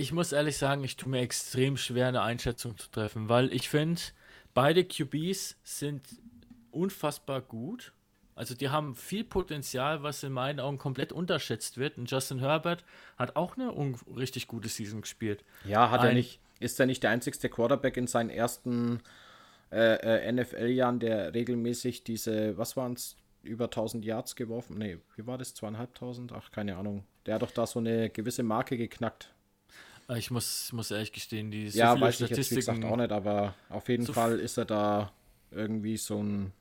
Ich muss ehrlich sagen, ich tue mir extrem schwer, eine Einschätzung zu treffen, weil ich finde, beide QBs sind unfassbar gut. Also die haben viel Potenzial, was in meinen Augen komplett unterschätzt wird. Und Justin Herbert hat auch eine richtig gute Season gespielt. Ja, hat er Ein- nicht. Ist er nicht der einzigste Quarterback in seinen ersten äh, äh, NFL-Jahren, der regelmäßig diese, was waren es, über 1000 Yards geworfen? Nee, wie war das? Zweieinhalbtausend? Ach, keine Ahnung. Der hat doch da so eine gewisse Marke geknackt. Äh, Ich muss, muss ehrlich gestehen, die so ja, viele weiß ich jetzt wie gesagt Statistiken. auch nicht, aber auf jeden So Fall ist er da irgendwie so ein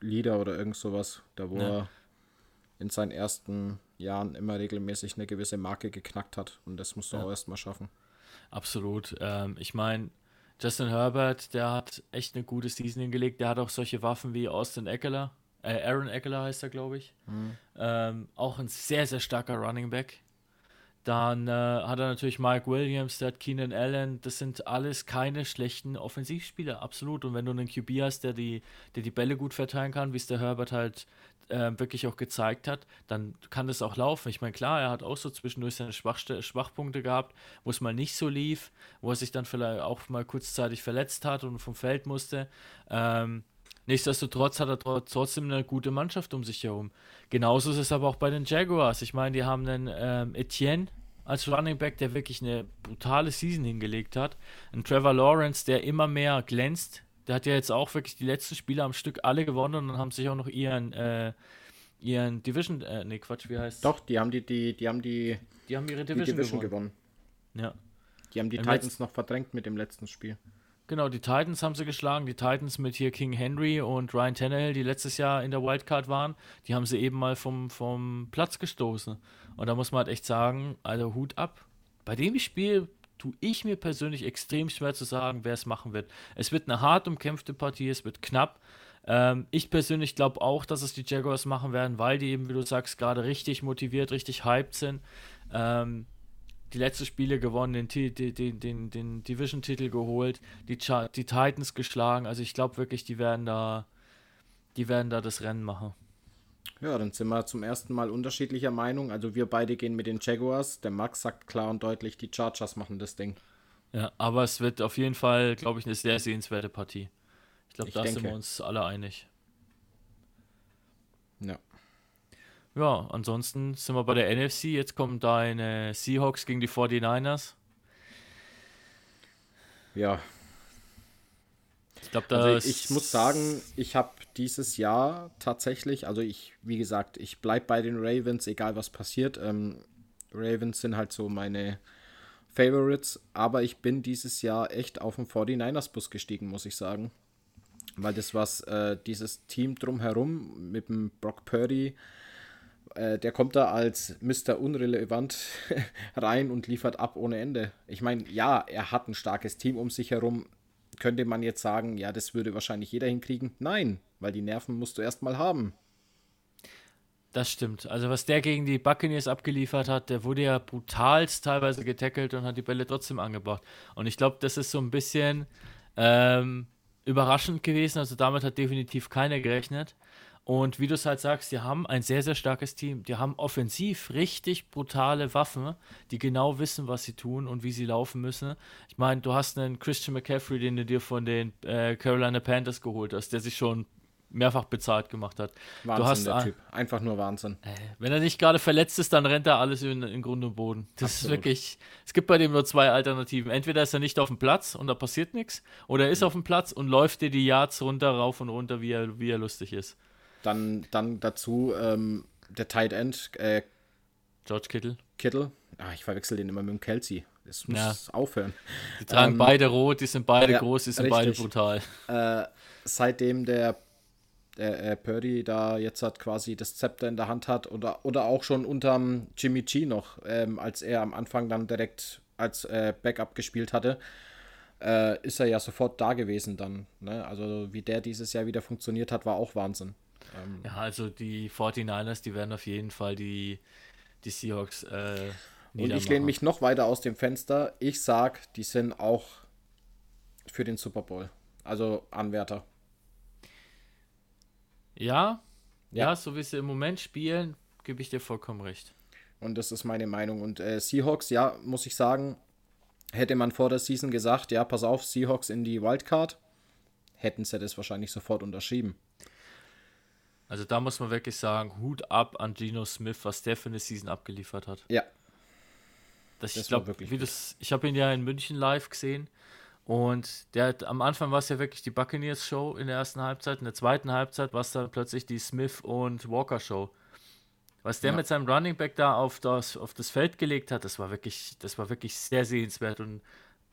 Leader oder irgend sowas, da wo Ja. er in seinen ersten Jahren immer regelmäßig eine gewisse Marke geknackt hat. Und das musst du auch erstmal schaffen. Absolut. Ähm, ich meine, Justin Herbert, der hat echt eine gute Season hingelegt. Der hat auch solche Waffen wie Austin Eckler. Äh, Aaron Eckler heißt er, glaube ich. Ähm, auch ein sehr, sehr starker Running Back. Dann äh, hat er natürlich Mike Williams, der hat Keenan Allen. Das sind alles keine schlechten Offensivspieler, absolut. Und wenn du einen QB hast, der die, der die Bälle gut verteilen kann, wie es der Herbert halt äh, wirklich auch gezeigt hat, dann kann das auch laufen. Ich meine, klar, er hat auch so zwischendurch seine Schwachste Schwachpunkte gehabt, wo es mal nicht so lief, wo er sich dann vielleicht auch mal kurzzeitig verletzt hat und vom Feld musste. Ähm, Nichtsdestotrotz hat er tro- trotzdem eine gute Mannschaft um sich herum. Genauso ist es aber auch bei den Jaguars. Ich meine, die haben einen ähm, Etienne als Running Back, der wirklich eine brutale Season hingelegt hat. Ein Trevor Lawrence, der immer mehr glänzt. Der hat ja jetzt auch wirklich die letzten Spiele am Stück alle gewonnen und haben sich auch noch ihren, äh, ihren Division, äh, nee, Quatsch, wie heißt Doch, die haben die, die, die haben die, Die haben ihre die Division, Division gewonnen. gewonnen. Ja. Die haben die Im Titans noch verdrängt mit dem letzten Spiel. Genau, die Titans haben sie geschlagen. Die Titans mit hier King Henry und Ryan Tannehill, die letztes Jahr in der Wildcard waren, die haben sie eben mal vom, vom Platz gestoßen. Und da muss man halt echt sagen, also Hut ab. Bei dem Spiel tue ich mir persönlich extrem schwer zu sagen, wer es machen wird. Es wird eine hart umkämpfte Partie, es wird knapp. Ähm, ich persönlich glaube auch, dass es die Jaguars machen werden, weil die eben, wie du sagst, gerade richtig motiviert, richtig hyped sind. Ähm, die letzten Spiele gewonnen, den, den, den, den Division-Titel geholt, die, die Titans geschlagen. Also ich glaube wirklich, die werden da, die werden da das Rennen machen. Ja, dann sind wir zum ersten Mal unterschiedlicher Meinung. Also wir beide gehen mit den Jaguars. Der Max sagt klar und deutlich, die Chargers machen das Ding. Ja, aber es wird auf jeden Fall, glaube ich, eine sehr sehenswerte Partie. Ich glaube, da denke. sind wir uns alle einig. Ja. Ja, ansonsten sind wir bei der NFC. Jetzt kommen deine Seahawks gegen die 49ers. Ja. Ich glaube, also ich muss sagen, ich habe dieses Jahr tatsächlich, also ich, wie gesagt, ich bleibe bei den Ravens, egal was passiert. Ähm, Ravens sind halt so meine Favorites, aber ich bin dieses Jahr echt auf den 49ers-Bus gestiegen, muss ich sagen. Weil das, was äh, dieses Team drumherum mit dem Brock Purdy, äh, der kommt da als Mr. Unrelevant rein und liefert ab ohne Ende. Ich meine, ja, er hat ein starkes Team um sich herum. Könnte man jetzt sagen, ja, das würde wahrscheinlich jeder hinkriegen? Nein, weil die Nerven musst du erstmal haben. Das stimmt. Also was der gegen die Buccaneers abgeliefert hat, der wurde ja brutalst teilweise getackelt und hat die Bälle trotzdem angebracht. Und ich glaube, das ist so ein bisschen ähm, überraschend gewesen. Also damit hat definitiv keiner gerechnet. Und wie du es halt sagst, die haben ein sehr, sehr starkes Team. Die haben offensiv richtig brutale Waffen, die genau wissen, was sie tun und wie sie laufen müssen. Ich meine, du hast einen Christian McCaffrey, den du dir von den äh, Carolina Panthers geholt hast, der sich schon mehrfach bezahlt gemacht hat. Wahnsinn, du hast, der Typ. Einfach nur Wahnsinn. Äh, wenn er nicht gerade verletzt ist, dann rennt er alles in, in Grund und Boden. Das Absolut. ist wirklich. Es gibt bei dem nur zwei Alternativen. Entweder ist er nicht auf dem Platz und da passiert nichts, oder er ist mhm. auf dem Platz und läuft dir die Yards runter, rauf und runter, wie er, wie er lustig ist. Dann, dann dazu ähm, der Tight End, äh, George Kittle. Kittle. Ah, ich verwechsel den immer mit dem Kelsey. Das muss ja. aufhören. Die tragen ähm, beide rot, die sind beide ja, groß, die sind richtig. beide brutal. Äh, seitdem der, der äh, Purdy da jetzt hat quasi das Zepter in der Hand hat oder, oder auch schon unterm Jimmy G noch, ähm, als er am Anfang dann direkt als äh, Backup gespielt hatte, äh, ist er ja sofort da gewesen dann. Ne? Also wie der dieses Jahr wieder funktioniert hat, war auch Wahnsinn. Ähm, ja, also die 49ers, die werden auf jeden Fall die, die Seahawks äh, Und ich lehne mich noch weiter aus dem Fenster. Ich sag, die sind auch für den Super Bowl. Also Anwärter. Ja, ja, ja so wie sie im Moment spielen, gebe ich dir vollkommen recht. Und das ist meine Meinung. Und äh, Seahawks, ja, muss ich sagen, hätte man vor der Season gesagt, ja, pass auf, Seahawks in die Wildcard, hätten sie das wahrscheinlich sofort unterschrieben. Also da muss man wirklich sagen, Hut ab an Geno Smith, was der für eine Season abgeliefert hat. Ja. Das, das ich glaube, wie das, ich habe ihn ja in München live gesehen und der hat, am Anfang war es ja wirklich die Buccaneers Show in der ersten Halbzeit, in der zweiten Halbzeit war es dann plötzlich die Smith und Walker Show. Was der ja. mit seinem Running Back da auf das, auf das Feld gelegt hat, das war wirklich, das war wirklich sehr sehenswert und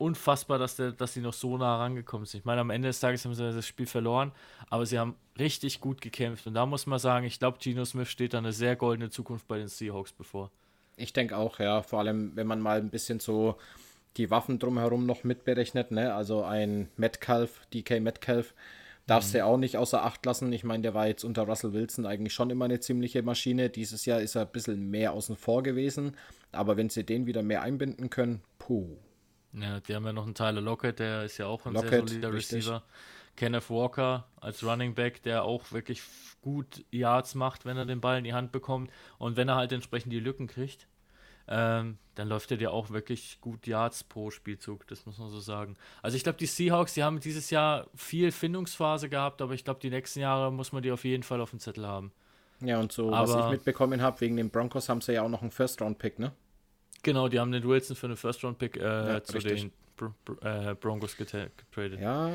unfassbar, dass, der, dass die noch so nah rangekommen sind. Ich meine, am Ende des Tages haben sie das Spiel verloren, aber sie haben richtig gut gekämpft. Und da muss man sagen, ich glaube, Gino Smith steht da eine sehr goldene Zukunft bei den Seahawks bevor. Ich denke auch, ja. Vor allem, wenn man mal ein bisschen so die Waffen drumherum noch mitberechnet, ne? Also ein Metcalf, DK Metcalf, darfst du mhm. ja auch nicht außer Acht lassen. Ich meine, der war jetzt unter Russell Wilson eigentlich schon immer eine ziemliche Maschine. Dieses Jahr ist er ein bisschen mehr außen vor gewesen. Aber wenn sie den wieder mehr einbinden können, puh. Ja, die haben ja noch einen Tyler Lockett, der ist ja auch ein Lockett, sehr solider richtig. Receiver. Kenneth Walker als Running Back, der auch wirklich gut Yards macht, wenn er den Ball in die Hand bekommt und wenn er halt entsprechend die Lücken kriegt, ähm, dann läuft er dir auch wirklich gut Yards pro Spielzug, das muss man so sagen. Also ich glaube, die Seahawks, die haben dieses Jahr viel Findungsphase gehabt, aber ich glaube, die nächsten Jahre muss man die auf jeden Fall auf dem Zettel haben. Ja, und so, aber, was ich mitbekommen habe, wegen den Broncos haben sie ja auch noch einen First-Round-Pick, ne? Genau, die haben den Wilson für einen First-Round-Pick äh, ja, zu richtig. den Br Br äh, Broncos getradet. Ja,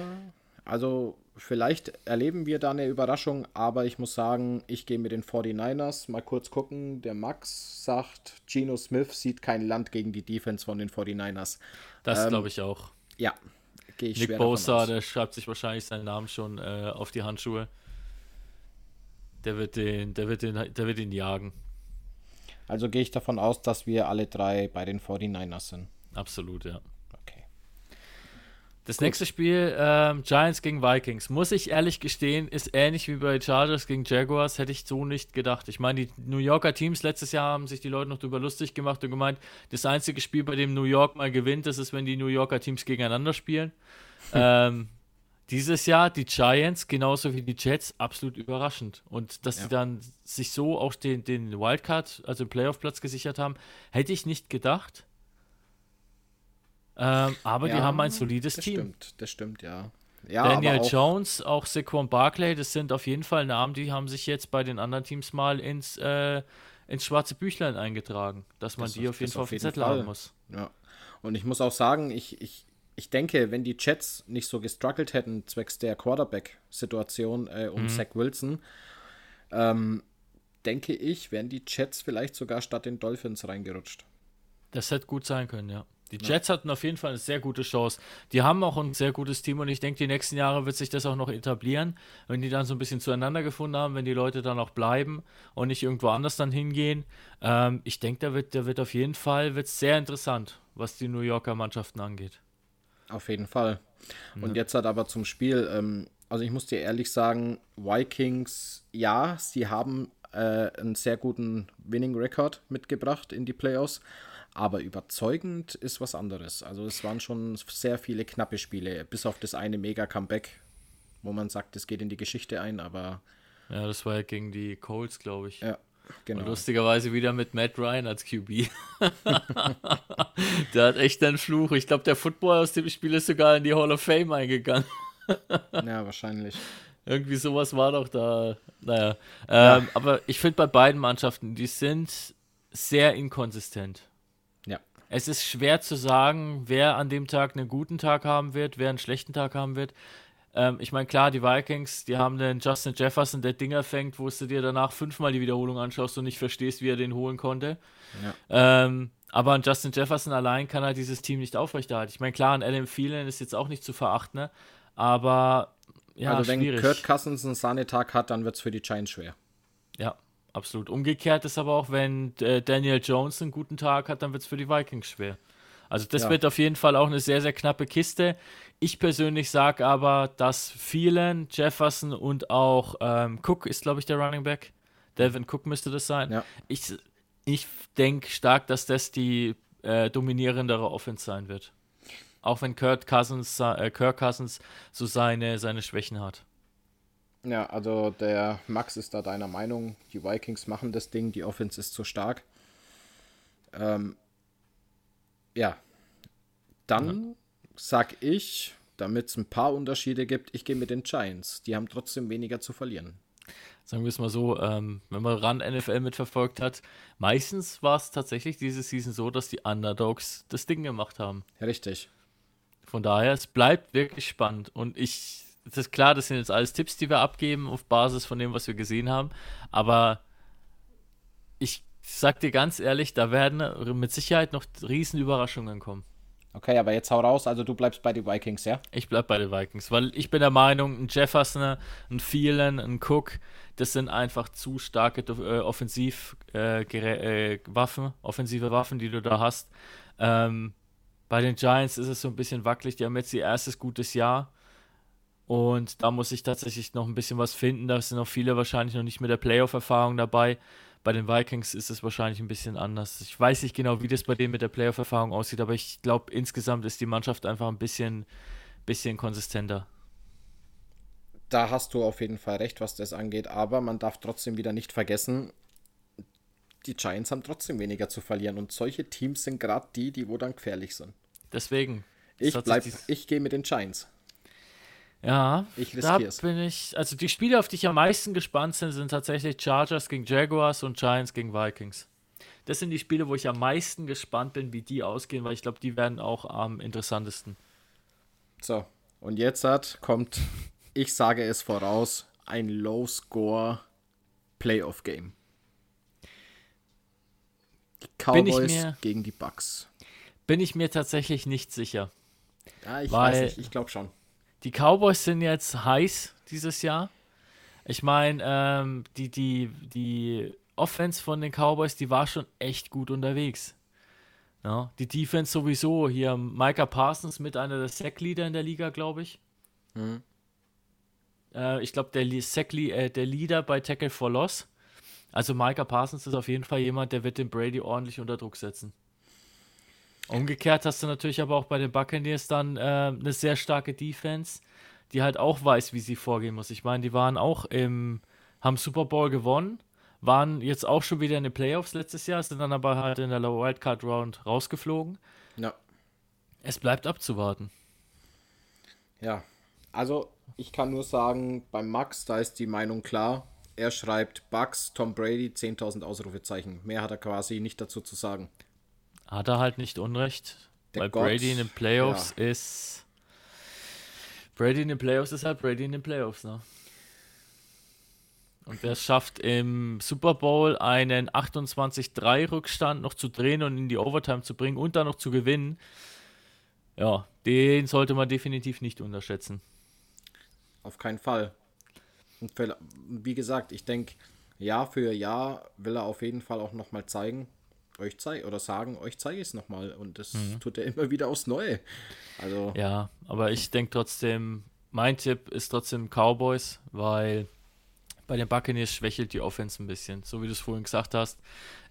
also vielleicht erleben wir da eine Überraschung, aber ich muss sagen, ich gehe mit den 49ers. Mal kurz gucken. Der Max sagt, Geno Smith sieht kein Land gegen die Defense von den 49ers. Das ähm, glaube ich auch. Ja, gehe ich Nick schwer Bosa, davon aus. der schreibt sich wahrscheinlich seinen Namen schon äh, auf die Handschuhe. Der wird den, der wird den, der wird ihn jagen. Also gehe ich davon aus, dass wir alle drei bei den 49ers sind. Absolut, ja. Okay. Das nächste Spiel, ähm, Giants gegen Vikings, muss ich ehrlich gestehen, ist ähnlich wie bei Chargers gegen Jaguars, hätte ich so nicht gedacht. Ich meine, die New Yorker Teams letztes Jahr haben sich die Leute noch drüber lustig gemacht und gemeint, das einzige Spiel, bei dem New York mal gewinnt, das ist, wenn die New Yorker Teams gegeneinander spielen. ähm, dieses Jahr die Giants, genauso wie die Jets, absolut überraschend. Und dass Ja. sie dann sich so auch den, den Wildcard, also den Playoff-Platz gesichert haben, hätte ich nicht gedacht. Ähm, aber die Ja, haben ein solides Das Team. stimmt, das stimmt, ja. Ja, Daniel auch, Jones, auch Saquon Barclay, das sind auf jeden Fall Namen, die haben sich jetzt bei den anderen Teams mal ins, äh, ins schwarze Büchlein eingetragen, dass man Das die auf- jeden Fall auf jeden Zettel Fall. haben muss. Ja. Und ich muss auch sagen, ich, ich, ich denke, wenn die Jets nicht so gestruggelt hätten, zwecks der Quarterback-Situation äh, um Zach Wilson, ähm, denke ich, wären die Jets vielleicht sogar statt den Dolphins reingerutscht. Das hätte gut sein können, ja. Die Jets hatten auf jeden Fall eine sehr gute Chance. Die haben auch ein sehr gutes Team und ich denke, die nächsten Jahre wird sich das auch noch etablieren, wenn die dann so ein bisschen zueinander gefunden haben, wenn die Leute dann auch bleiben und nicht irgendwo anders dann hingehen. Ähm, ich denke, da wird, da wird auf jeden Fall wird's sehr interessant, was die New Yorker Mannschaften angeht. Auf jeden Fall. Und jetzt hat aber zum Spiel, ähm, also ich muss dir ehrlich sagen, Vikings, ja, sie haben äh, einen sehr guten Winning Record mitgebracht in die Playoffs, aber überzeugend ist was anderes. Also es waren schon sehr viele knappe Spiele, bis auf das eine Mega-Comeback, wo man sagt, es geht in die Geschichte ein, aber Ja, das war ja gegen die Colts, glaube ich. ja, genau. Und lustigerweise wieder mit Matt Ryan als QB. der hat echt einen Fluch. Ich glaube, der Football aus dem Spiel ist sogar in die Hall of Fame eingegangen. Ja, wahrscheinlich. Irgendwie sowas war doch da. Naja. Ähm, Aber ich finde bei beiden Mannschaften, die sind sehr inkonsistent. Ja. Es ist schwer zu sagen, wer an dem Tag einen guten Tag haben wird, wer einen schlechten Tag haben wird. Ähm, ich meine, klar, die Vikings, die haben den Justin Jefferson, der Dinger fängt, wo du dir danach fünfmal die Wiederholung anschaust und nicht verstehst, wie er den holen konnte. Ähm, aber ein Justin Jefferson allein kann halt dieses Team nicht aufrechterhalten. Ich meine, klar, ein Adam Thielen ist jetzt auch nicht zu verachten, ne? aber ja, also wenn schwierig. Kurt Cousins einen Sahnetag hat, dann wird es für die Giants schwer. Ja, absolut. Umgekehrt ist aber auch, wenn äh, Daniel Jones einen guten Tag hat, dann wird es für die Vikings schwer. Also das Ja. wird auf jeden Fall auch eine sehr, sehr knappe Kiste. Ich persönlich sage aber, dass vielen, Jefferson und auch ähm, Cook ist, glaube ich, der Running Back. Devin Cook müsste das sein. Ja. Ich, ich denke stark, dass das die äh, dominierendere Offense sein wird. Auch wenn Kurt Cousins, äh, Kirk Cousins so seine, seine Schwächen hat. Ja, also der Max ist da deiner Meinung. Die Vikings machen das Ding, die Offense ist zu stark. Ähm, ja, dann sag ich, damit es ein paar Unterschiede gibt, ich gehe mit den Giants. Die haben trotzdem weniger zu verlieren. sagen wir es mal so, ähm, wenn man ran NFL mitverfolgt hat, meistens war es tatsächlich diese Season so, dass die Underdogs das Ding gemacht haben. Richtig. Von daher, es bleibt wirklich spannend. Und ich, es ist klar, das sind jetzt alles Tipps, die wir abgeben auf Basis von dem, was wir gesehen haben. Aber ich sag dir ganz ehrlich, da werden mit Sicherheit noch riesen Überraschungen kommen. Okay, aber jetzt hau raus. Also du bleibst bei den Vikings, ja? Ich bleib bei den Vikings, weil ich bin der Meinung, ein Jefferson, ein Thielen, ein Cook, das sind einfach zu starke äh, Offensiv, äh, äh, offensive Waffen, die du da hast. Ähm, bei den Giants ist es so ein bisschen wackelig. Die haben jetzt ihr erstes gutes Jahr. Und da muss ich tatsächlich noch ein bisschen was finden. Da sind noch viele wahrscheinlich noch nicht mit der Playoff-Erfahrung dabei. Bei den Vikings ist es wahrscheinlich ein bisschen anders. Ich weiß nicht genau, wie das bei denen mit der Playoff-Erfahrung aussieht, aber ich glaube, insgesamt ist die Mannschaft einfach ein bisschen, bisschen konsistenter. Da hast du auf jeden Fall recht, was das angeht. Aber man darf trotzdem wieder nicht vergessen, die Giants haben trotzdem weniger zu verlieren. Und solche Teams sind gerade die, die wo dann gefährlich sind. Deswegen. Ich bleib, ich gehe mit den Giants. Ja, Ich da bin ich. Also die Spiele, auf die ich am meisten gespannt bin, sind tatsächlich Chargers gegen Jaguars und Giants gegen Vikings. Das sind die Spiele, wo ich am meisten gespannt bin, wie die ausgehen, weil ich glaube, die werden auch am interessantesten. So, und jetzt hat, kommt, ich sage es voraus, ein Low-Score Playoff-Game. Die Cowboys mir- gegen die Bucks. Bin ich mir tatsächlich nicht sicher. Ja, ich Weil- weiß nicht, ich glaube schon. Die Cowboys sind jetzt heiß dieses Jahr. Ich meine, ähm, die, die, die Offense von den Cowboys, die war schon echt gut unterwegs. Ja, die Defense sowieso. Hier Micah Parsons mit einer der Sack-Leader in der Liga, glaube ich. Mhm. Äh, ich glaube, der, Sack äh, der Leader bei Tackle for Loss. Also Micah Parsons ist auf jeden Fall jemand, der wird den Brady ordentlich unter Druck setzen. Umgekehrt hast du natürlich aber auch bei den Buccaneers dann äh, eine sehr starke Defense, die halt auch weiß, wie sie vorgehen muss. Ich meine, die waren auch im, haben Super Bowl gewonnen, waren jetzt auch schon wieder in den Playoffs letztes Jahr, sind dann aber halt in der Wildcard Round rausgeflogen. Ja. Es bleibt abzuwarten. Ja, also ich kann nur sagen, beim Max, da ist die Meinung klar. Er schreibt Bugs, Tom Brady, 10.000 Ausrufezeichen. Mehr hat er quasi nicht dazu zu sagen. Hat er halt nicht Unrecht, Der weil Gott, Brady in den Playoffs ist. Brady in den Playoffs ist halt Brady in den Playoffs, ne? Und wer es schafft, im Super Bowl einen 28-3-Rückstand noch zu drehen und in die Overtime zu bringen und dann noch zu gewinnen, ja, den sollte man definitiv nicht unterschätzen. Auf keinen Fall. Und wie gesagt, ich denke, Jahr für Jahr will er auf jeden Fall auch nochmal zeigen, euch zeigen oder sagen, euch zeige ich es nochmal. Und das tut er immer wieder aufs Neue. Also, Ja, aber ich denke trotzdem, mein Tipp ist trotzdem Cowboys, weil bei den Buccaneers schwächelt die Offense ein bisschen. So wie du es vorhin gesagt hast.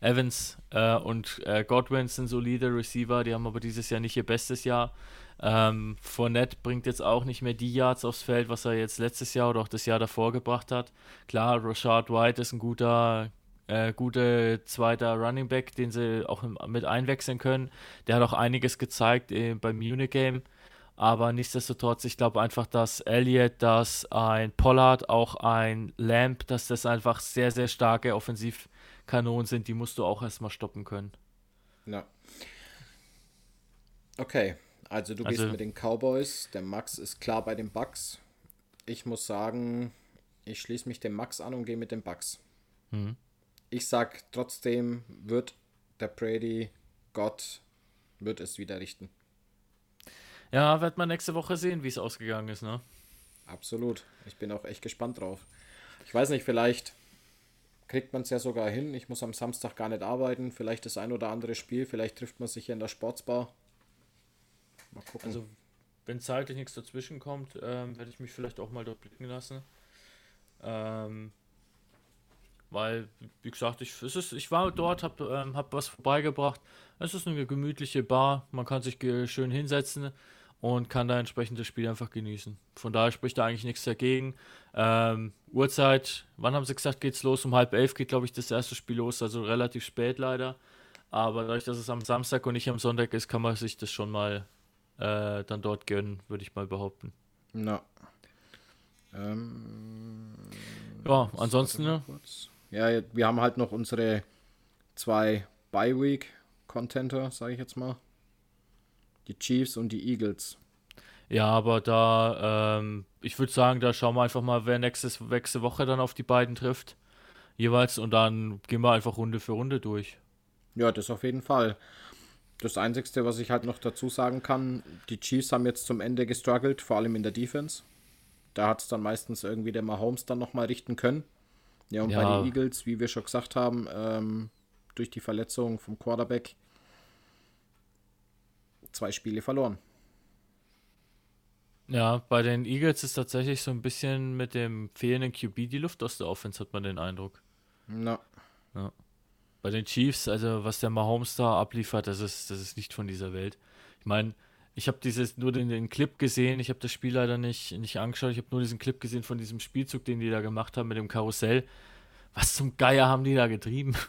Evans äh, und äh, Godwin sind solide Receiver, die haben aber dieses Jahr nicht ihr bestes Jahr. Ähm, Fournette bringt jetzt auch nicht mehr die Yards aufs Feld, was er jetzt letztes Jahr oder auch das Jahr davor gebracht hat. Klar, Rashad White ist ein guter, äh, guter zweiter Running Back, den sie auch mit einwechseln können. Der hat auch einiges gezeigt äh, beim Unigame. Aber nichtsdestotrotz, ich glaube einfach, dass Elliott, dass ein Pollard, auch ein Lamp, dass das einfach sehr, sehr starke Offensivkanonen sind, die musst du auch erstmal stoppen können. ja. Okay, also du Also- gehst mit den Cowboys. Der Max ist klar bei den Bucks. Ich muss sagen, ich schließe mich dem Max an und gehe mit den Bucks. Mhm. Ich sag trotzdem, wird der Brady Gott wird es wieder richten. Ja, wird man nächste Woche sehen, wie es ausgegangen ist, ne? Absolut. Ich bin auch echt gespannt drauf. Ich weiß nicht, vielleicht kriegt man es ja sogar hin. Ich muss am Samstag gar nicht arbeiten. Vielleicht das ein oder andere Spiel. Vielleicht trifft man sich hier in der Sportsbar. Mal gucken. Also, wenn zeitlich nichts dazwischen kommt, ähm, werde ich mich vielleicht auch mal dort blicken lassen. Ähm, weil, wie gesagt, ich, es ist, ich war dort, habe ähm, hab was vorbeigebracht. Es ist eine gemütliche Bar, man kann sich schön hinsetzen und kann da entsprechend das Spiel einfach genießen. Von daher spricht da eigentlich nichts dagegen. Ähm, Uhrzeit, wann haben sie gesagt, geht's los? Um halb elf geht, glaube ich, das erste Spiel los, also relativ spät leider. Aber dadurch, dass es am Samstag und nicht am Sonntag ist, kann man sich das schon mal äh, dann dort gönnen, würde ich mal behaupten. Na. Ähm, Ja, ansonsten, ne? kurz. Ja, wir haben halt noch unsere zwei Bye-Week-Contenter, sage ich jetzt mal. Die Chiefs und die Eagles. Ja, aber da, ähm, ich würde sagen, da schauen wir einfach mal, wer nächstes, nächste Woche dann auf die beiden trifft. Jeweils und dann gehen wir einfach Runde für Runde durch. Ja, das auf jeden Fall. Das Einzige, was ich halt noch dazu sagen kann, die Chiefs haben jetzt zum Ende gestruggelt, vor allem in der Defense. Da hat es dann meistens irgendwie der Mahomes dann nochmal richten können. Ja, und bei Ja. den Eagles, wie wir schon gesagt haben, ähm, durch die Verletzung vom Quarterback zwei Spiele verloren. Ja, bei den Eagles ist tatsächlich so ein bisschen mit dem fehlenden QB die Luft aus der Offense, hat man den Eindruck. Na, Bei den Chiefs, also was der Mahomes da abliefert, das ist, das ist nicht von dieser Welt. Ich meine, ich habe dieses nur den, den Clip gesehen, ich habe das Spiel leider nicht, nicht angeschaut, ich habe nur diesen Clip gesehen von diesem Spielzug, den die da gemacht haben mit dem Karussell. Was zum Geier haben die da getrieben?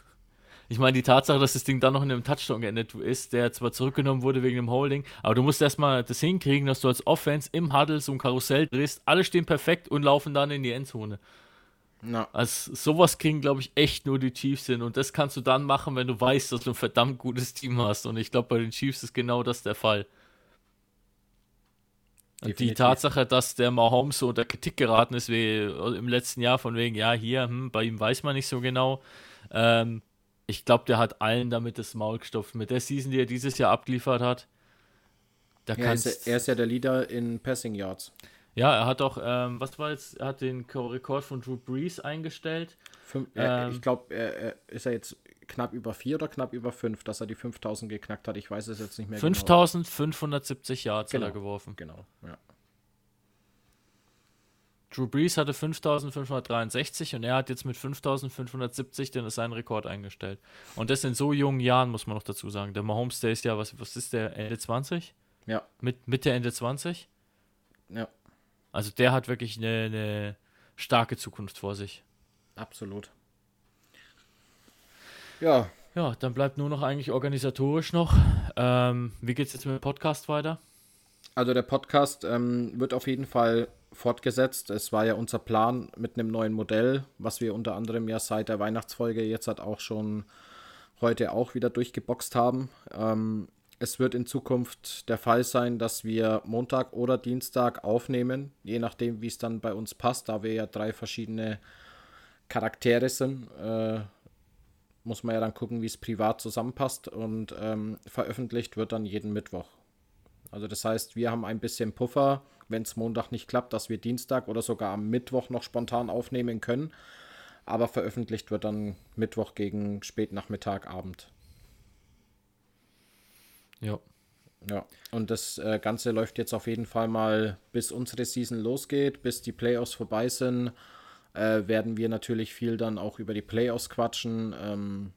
Ich meine, die Tatsache, dass das Ding dann noch in einem Touchdown geendet ist, der zwar zurückgenommen wurde wegen dem Holding, aber du musst erstmal das hinkriegen, dass du als Offense im Huddle so ein Karussell drehst, alle stehen perfekt und laufen dann in die Endzone. na, Also sowas kriegen, glaube ich, echt nur die Chiefs hin. Und das kannst du dann machen, wenn du weißt, dass du ein verdammt gutes Team hast. Und ich glaube, bei den Chiefs ist genau das der Fall. Und die Definitiv. Tatsache, dass der Mahomes so unter Kritik geraten ist, wie im letzten Jahr, von wegen, ja, hier, hm, bei ihm weiß man nicht so genau. Ähm, ich glaube, der hat allen damit das Maul gestopft. Mit der Season, die er dieses Jahr abgeliefert hat, Da Ja, er, ist, kannst, ja- er ist ja der Leader in Passing Yards. ja, er hat auch, ähm, was war jetzt, er hat den Ko- Rekord von Drew Brees eingestellt. Fünf, äh, Ähm. ich glaube, ist er jetzt knapp über vier oder knapp über fünf, dass er die 5000 geknackt hat. Ich weiß es jetzt nicht mehr 5570 Yards hat er Genau. geworfen. genau. Genau, ja. Drew Brees hatte 5563 und er hat jetzt mit 5570 den seinen Rekord eingestellt. Und das in so jungen Jahren, muss man noch dazu sagen. Der Mahomes, der ist ja, was, was ist der, Ende 20? Ja, Mit, Mitte, Ende 20? ja, Also der hat wirklich eine, eine starke Zukunft vor sich. absolut. Ja, Ja, dann bleibt nur noch eigentlich organisatorisch noch. Ähm, wie geht's jetzt mit dem Podcast weiter? also der Podcast ähm, wird auf jeden Fall fortgesetzt. Es war ja unser Plan mit einem neuen Modell, was wir unter anderem ja seit der Weihnachtsfolge jetzt hat auch schon heute auch wieder durchgeboxt haben. Ähm, es wird in Zukunft der Fall sein, dass wir Montag oder Dienstag aufnehmen, je nachdem, wie es dann bei uns passt, da wir ja drei verschiedene Charaktere sind. Äh, muss man ja dann gucken, wie es privat zusammenpasst und ähm, veröffentlicht wird dann jeden Mittwoch. Also das heißt, wir haben ein bisschen Puffer, wenn es Montag nicht klappt, dass wir Dienstag oder sogar am Mittwoch noch spontan aufnehmen können. Aber veröffentlicht wird dann Mittwoch gegen Spätnachmittag, Abend. Ja. Ja, und das äh, Ganze läuft jetzt auf jeden Fall mal, bis unsere Season losgeht, bis die Playoffs vorbei sind, äh, werden wir natürlich viel dann auch über die Playoffs quatschen, ähm,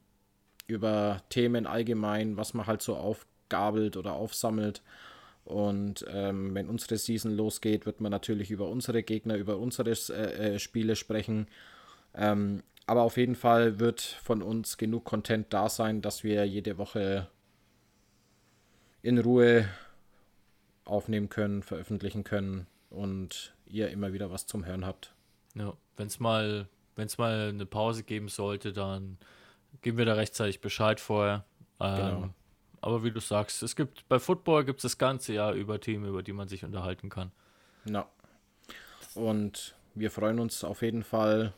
über Themen allgemein, was man halt so aufgabelt oder aufsammelt. Und ähm, wenn unsere Season losgeht, wird man natürlich über unsere Gegner, über unsere äh, äh, Spiele sprechen. Ähm, aber auf jeden Fall wird von uns genug Content da sein, dass wir jede Woche in Ruhe aufnehmen können, veröffentlichen können und ihr immer wieder was zum Hören habt. Ja, wenn es mal, wenn's mal eine Pause geben sollte, dann geben wir da rechtzeitig Bescheid vorher. Ähm, Genau. Aber wie du sagst, es gibt bei Football gibt es das ganze Jahr über Themen, über die man sich unterhalten kann. Ja. Und wir freuen uns auf jeden Fall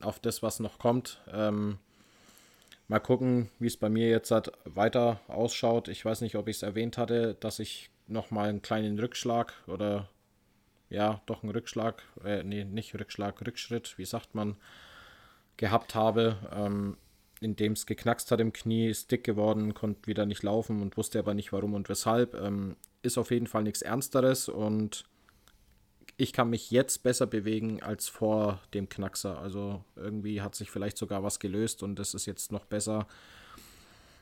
auf das, was noch kommt. Ähm, mal gucken, wie es bei mir jetzt halt weiter ausschaut. Ich weiß nicht, ob ich es erwähnt hatte, dass ich nochmal einen kleinen Rückschlag oder ja, doch einen Rückschlag, äh, nee, nicht Rückschlag, Rückschritt, wie sagt man, gehabt habe, ähm, in dem es geknackst hat im Knie, ist dick geworden, konnte wieder nicht laufen und wusste aber nicht warum und weshalb. Ähm, ist auf jeden Fall nichts Ernsteres und ich kann mich jetzt besser bewegen als vor dem Knackser. Also irgendwie hat sich vielleicht sogar was gelöst und das ist jetzt noch besser.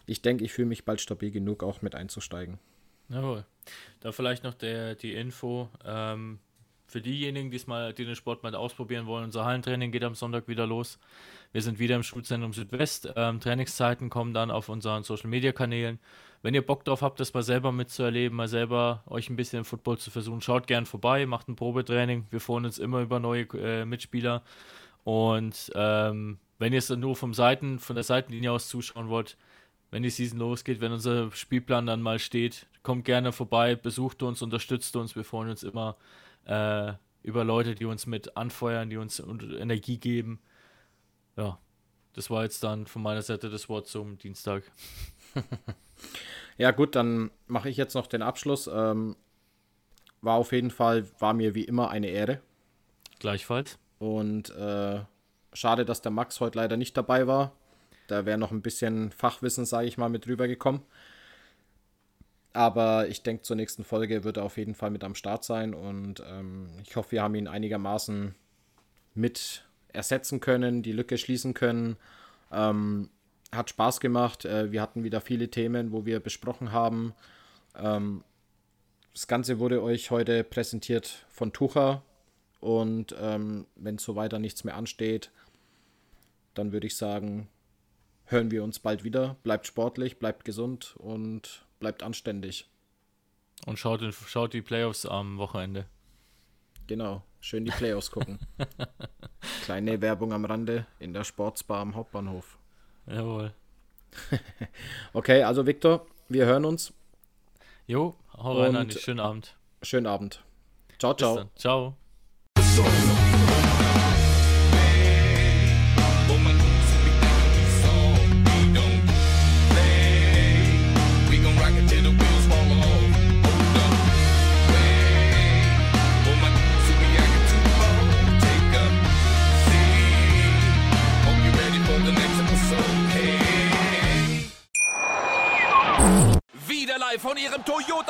Ich denke, ich fühle mich bald stabil genug, auch mit einzusteigen. Jawohl. Da vielleicht noch der, die Info. Ähm, für diejenigen, die's mal, die den Sport mal ausprobieren wollen, unser Hallentraining geht am Sonntag wieder los. Wir sind wieder im Schulzentrum Südwest. Ähm, Trainingszeiten kommen dann auf unseren Social Media Kanälen. Wenn ihr Bock drauf habt, das mal selber mitzuerleben, mal selber euch ein bisschen im Football zu versuchen, schaut gern vorbei, macht ein Probetraining. Wir freuen uns immer über neue äh, Mitspieler. Und ähm, wenn ihr es nur vom Seiten, von der Seitenlinie aus zuschauen wollt, wenn die Season losgeht, wenn unser Spielplan dann mal steht, kommt gerne vorbei, besucht uns, unterstützt uns. Wir freuen uns immer äh, über Leute, die uns mit anfeuern, die uns Energie geben. Ja, das war jetzt dann von meiner Seite das Wort zum Dienstag. Ja gut, dann mache ich jetzt noch den Abschluss. Ähm, war auf jeden Fall, war mir wie immer eine Ehre. Gleichfalls. Und äh, schade, dass der Max heute leider nicht dabei war. Da wäre noch ein bisschen Fachwissen, sage ich mal, mit rübergekommen. Aber ich denke, zur nächsten Folge wird er auf jeden Fall mit am Start sein. Und ähm, ich hoffe, wir haben ihn einigermaßen mit ersetzen können, die Lücke schließen können. Ähm, hat Spaß gemacht. Äh, wir hatten wieder viele Themen, wo wir besprochen haben. Ähm, das Ganze wurde euch heute präsentiert von Tucher. Und ähm, wenn so weiter nichts mehr ansteht, dann würde ich sagen, hören wir uns bald wieder. Bleibt sportlich, bleibt gesund und bleibt anständig. Und schaut, schaut die Playoffs am Wochenende. Genau, schön die Playoffs gucken. Kleine Werbung am Rande in der Sportsbar am Hauptbahnhof. Jawohl. Okay, also Viktor, wir hören uns. Jo, hau rein, Andi. Schönen Abend. Schönen Abend. Ciao, Bis ciao. dann. Ciao. Ihrem Torjubel.